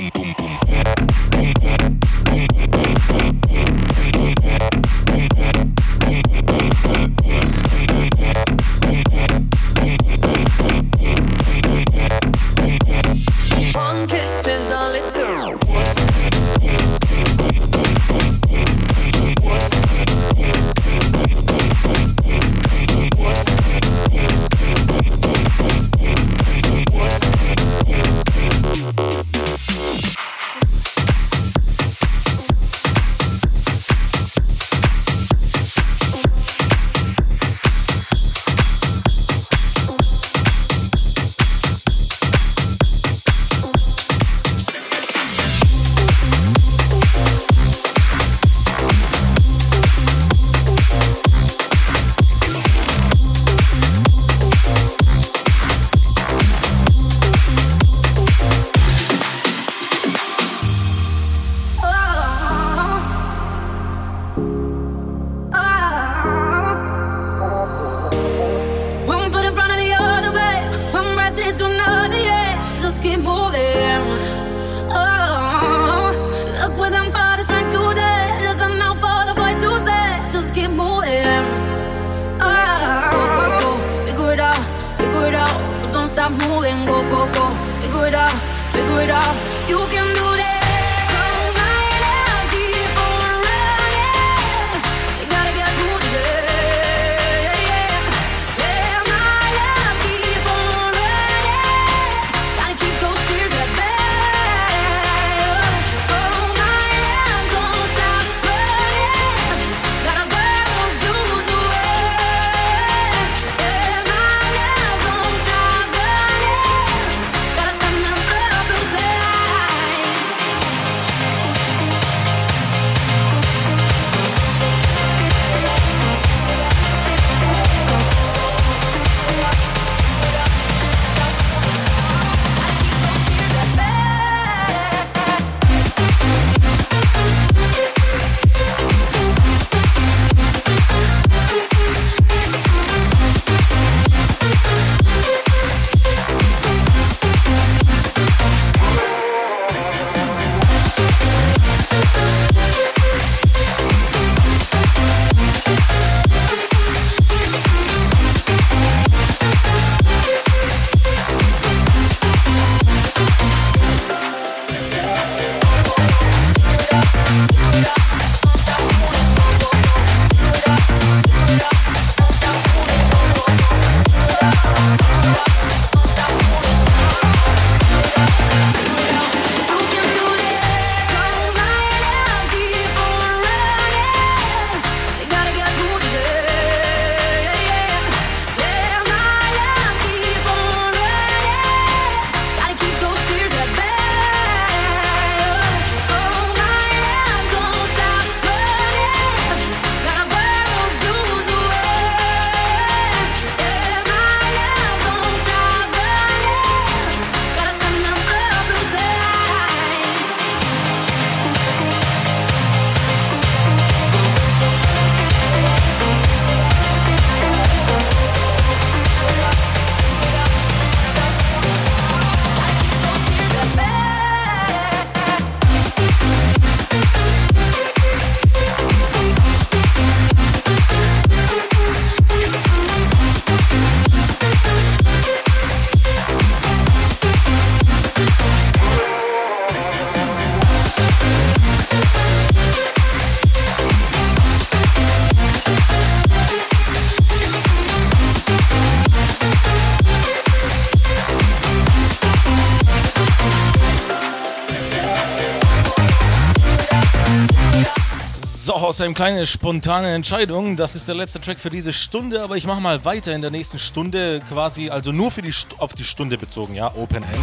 S11: Einem kleine spontane Entscheidung. Das ist der letzte Track für diese Stunde, aber ich mache mal weiter in der nächsten Stunde quasi, also nur für die auf die Stunde bezogen, ja, Open End.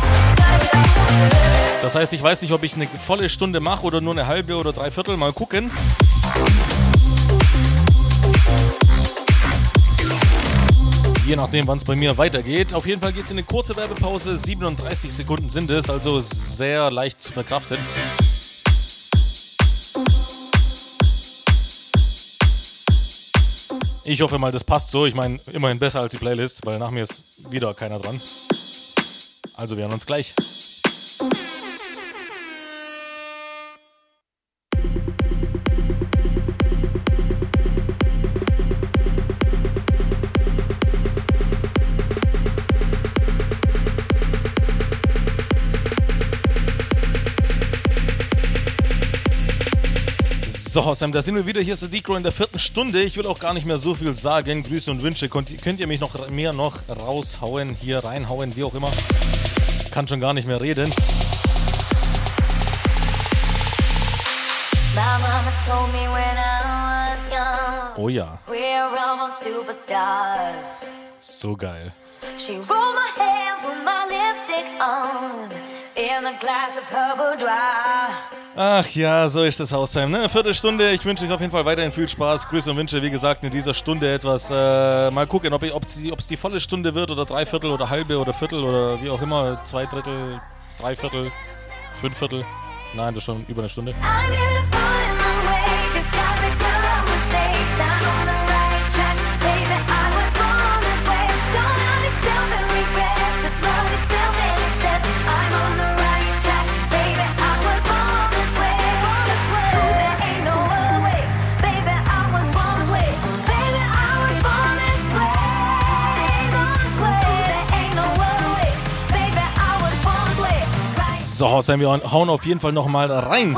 S11: Das heißt, ich weiß nicht, ob ich eine volle Stunde mache oder nur eine halbe oder dreiviertel. Mal gucken. Je nachdem, wann es bei mir weitergeht. Auf jeden Fall geht es in eine kurze Werbepause. 37 Sekunden sind es, also sehr leicht zu verkraften. Ich hoffe mal, das passt so. Ich meine, immerhin besser als die Playlist, weil nach mir ist wieder keiner dran. Also wir hören uns gleich. So, Hossam, da sind wir wieder. Hier ist der Decro in der vierten Stunde. Ich will auch gar nicht mehr so viel sagen. Grüße und Wünsche. Könnt, könnt ihr mich noch mehr noch raushauen, hier reinhauen, wie auch immer. Kann schon gar nicht mehr reden. Oh ja. So geil. She rolled my hair, put my lipstick on in a glass of her boudoir. Ach ja, so ist das Haustime. Ne? Viertelstunde. Ich wünsche euch auf jeden Fall weiterhin viel Spaß. Grüße und Wünsche, wie gesagt, in dieser Stunde etwas. Äh, mal gucken, ob es die volle Stunde wird oder drei Viertel oder halbe oder Viertel oder wie auch immer. Zwei Drittel, drei Viertel, fünf Viertel. Nein, das ist schon über eine Stunde. So, Hausheim, wir hauen auf jeden Fall nochmal rein.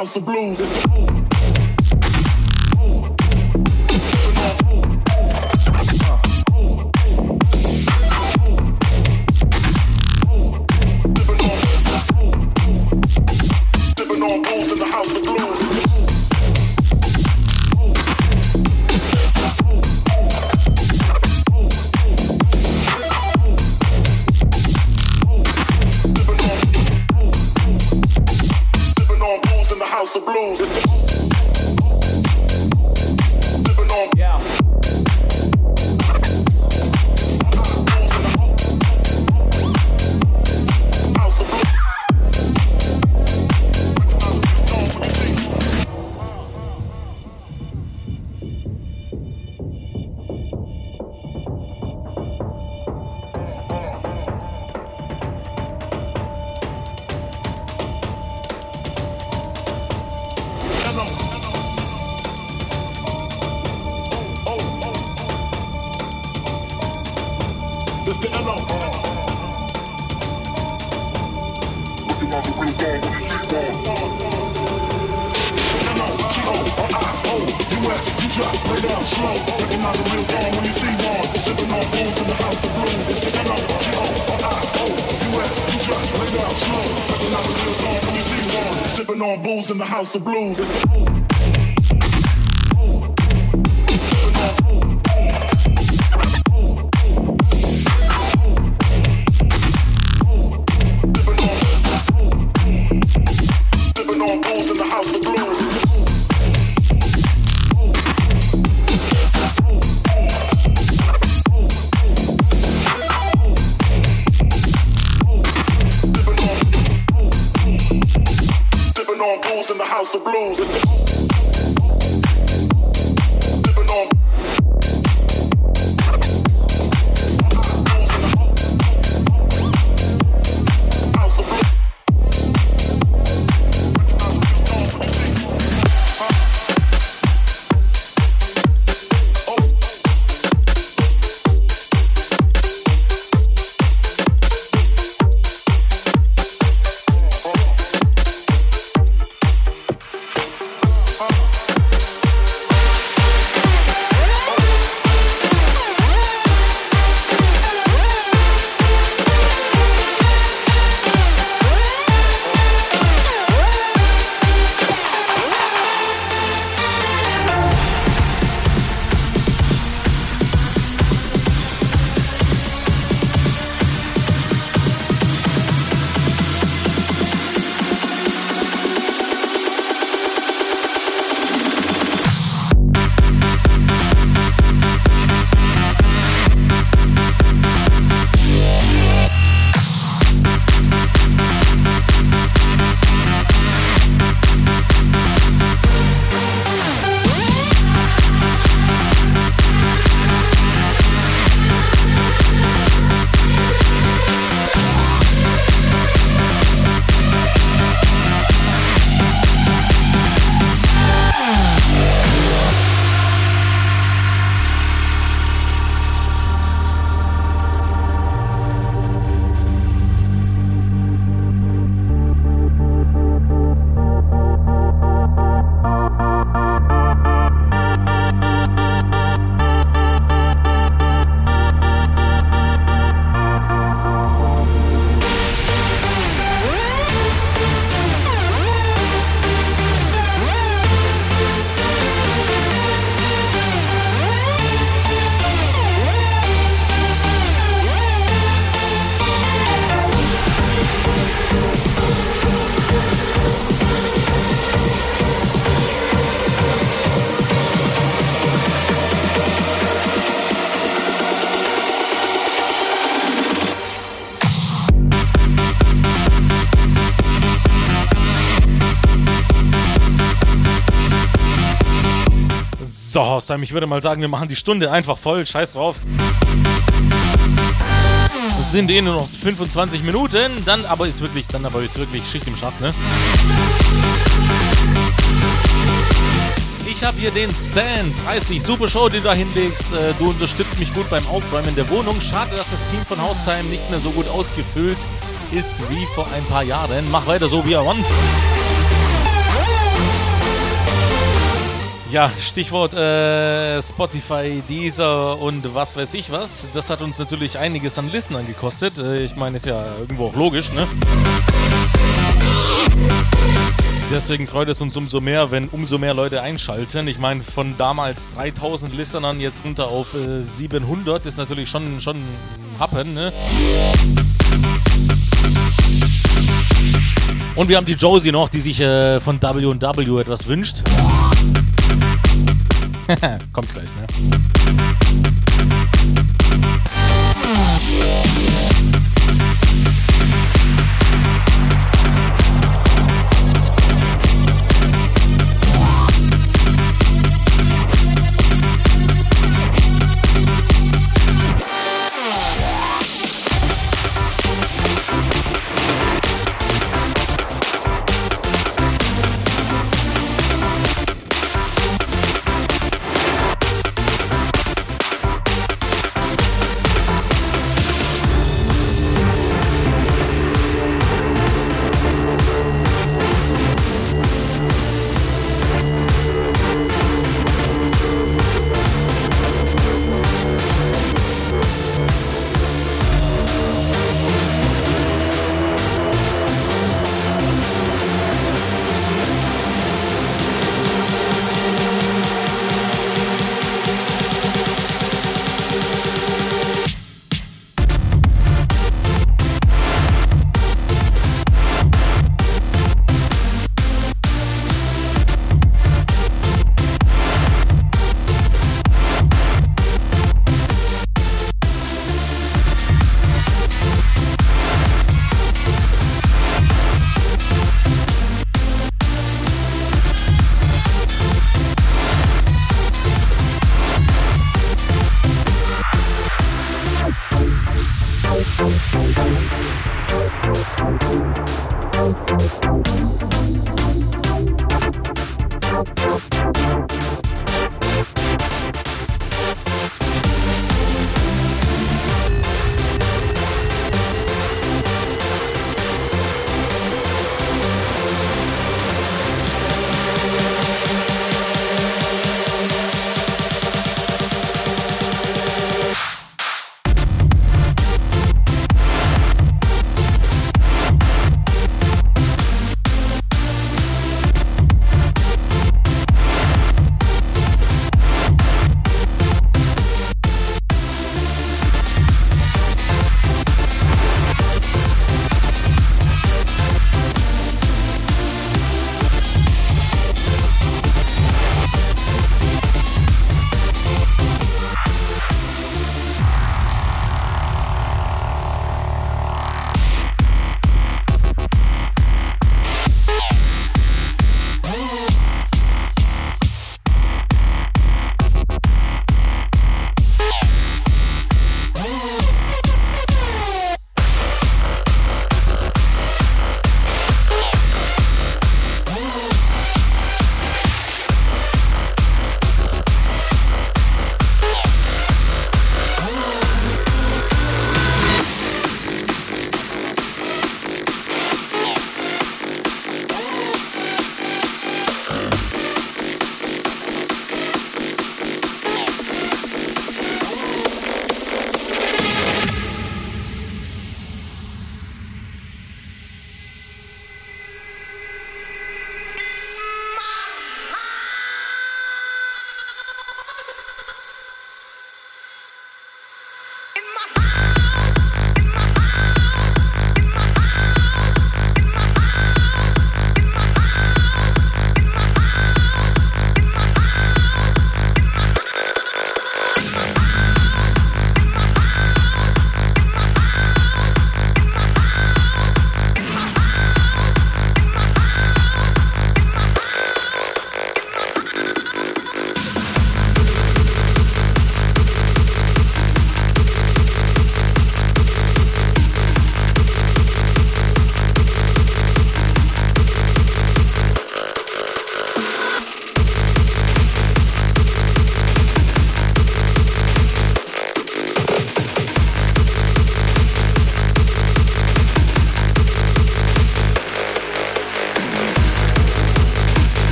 S14: House of blues. Down slow. Recognize real dawn when you see one. Sipping on booze in the house of blues. It's the lay down slow. Recognize real dawn when you see one. Sipping on booze in the house of blues. It's the
S1: Hausheim, ich würde mal sagen, wir machen die Stunde einfach voll. Scheiß drauf. Es sind eh nur noch 25 Minuten, dann aber ist wirklich, dann aber ist wirklich Schicht im Schacht, ne? Ich habe hier den Stand 30, super Show, die du da hinlegst. Äh, Du unterstützt mich gut beim Aufräumen der Wohnung. Schade, dass das Team von Haustime nicht mehr so gut ausgefüllt ist wie vor ein paar Jahren. Mach weiter so wie er want. Ja, Stichwort äh, Spotify, Deezer und was weiß ich was. Das hat uns natürlich einiges an Listenern gekostet. Äh, ich meine, ist ja irgendwo auch logisch, ne? Deswegen freut es uns umso mehr, wenn umso mehr Leute einschalten. Ich meine, von damals 3000 Listenern jetzt runter auf äh, 700 ist natürlich schon, schon Happen, ne? Und wir haben die Josie noch, die sich äh, von W&W etwas wünscht. Kommt gleich, ne?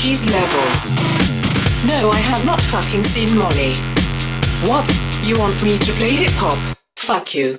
S15: She's levels. No, I have not fucking seen Molly. What? You want me to play hip hop? Fuck you.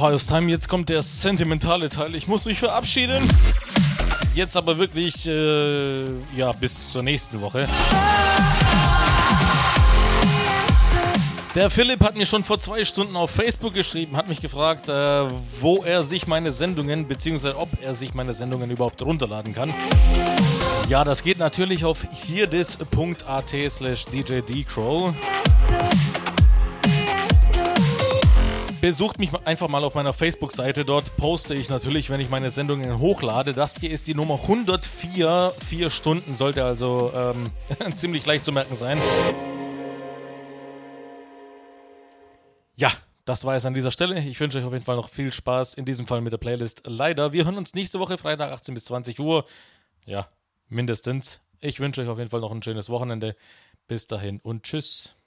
S1: House Time, jetzt kommt der sentimentale Teil. Ich muss mich verabschieden. Jetzt aber wirklich, äh, ja, bis zur nächsten Woche. Der Philipp hat mir schon vor zwei Stunden auf Facebook geschrieben, hat mich gefragt, äh, wo er sich meine Sendungen, beziehungsweise ob er sich meine Sendungen überhaupt runterladen kann. Ja, das geht natürlich auf hierdis.at slash djdcrow. Besucht mich einfach mal auf meiner Facebook-Seite. Dort poste ich natürlich, wenn ich meine Sendungen hochlade. Das hier ist die Nummer 104. Vier Stunden sollte also ähm, ziemlich leicht zu merken sein. Ja, das war es an dieser Stelle. Ich wünsche euch auf jeden Fall noch viel Spaß, in diesem Fall mit der Playlist. Leider, wir hören uns nächste Woche Freitag 18 bis 20 Uhr. Ja, mindestens. Ich wünsche euch auf jeden Fall noch ein schönes Wochenende. Bis dahin und tschüss.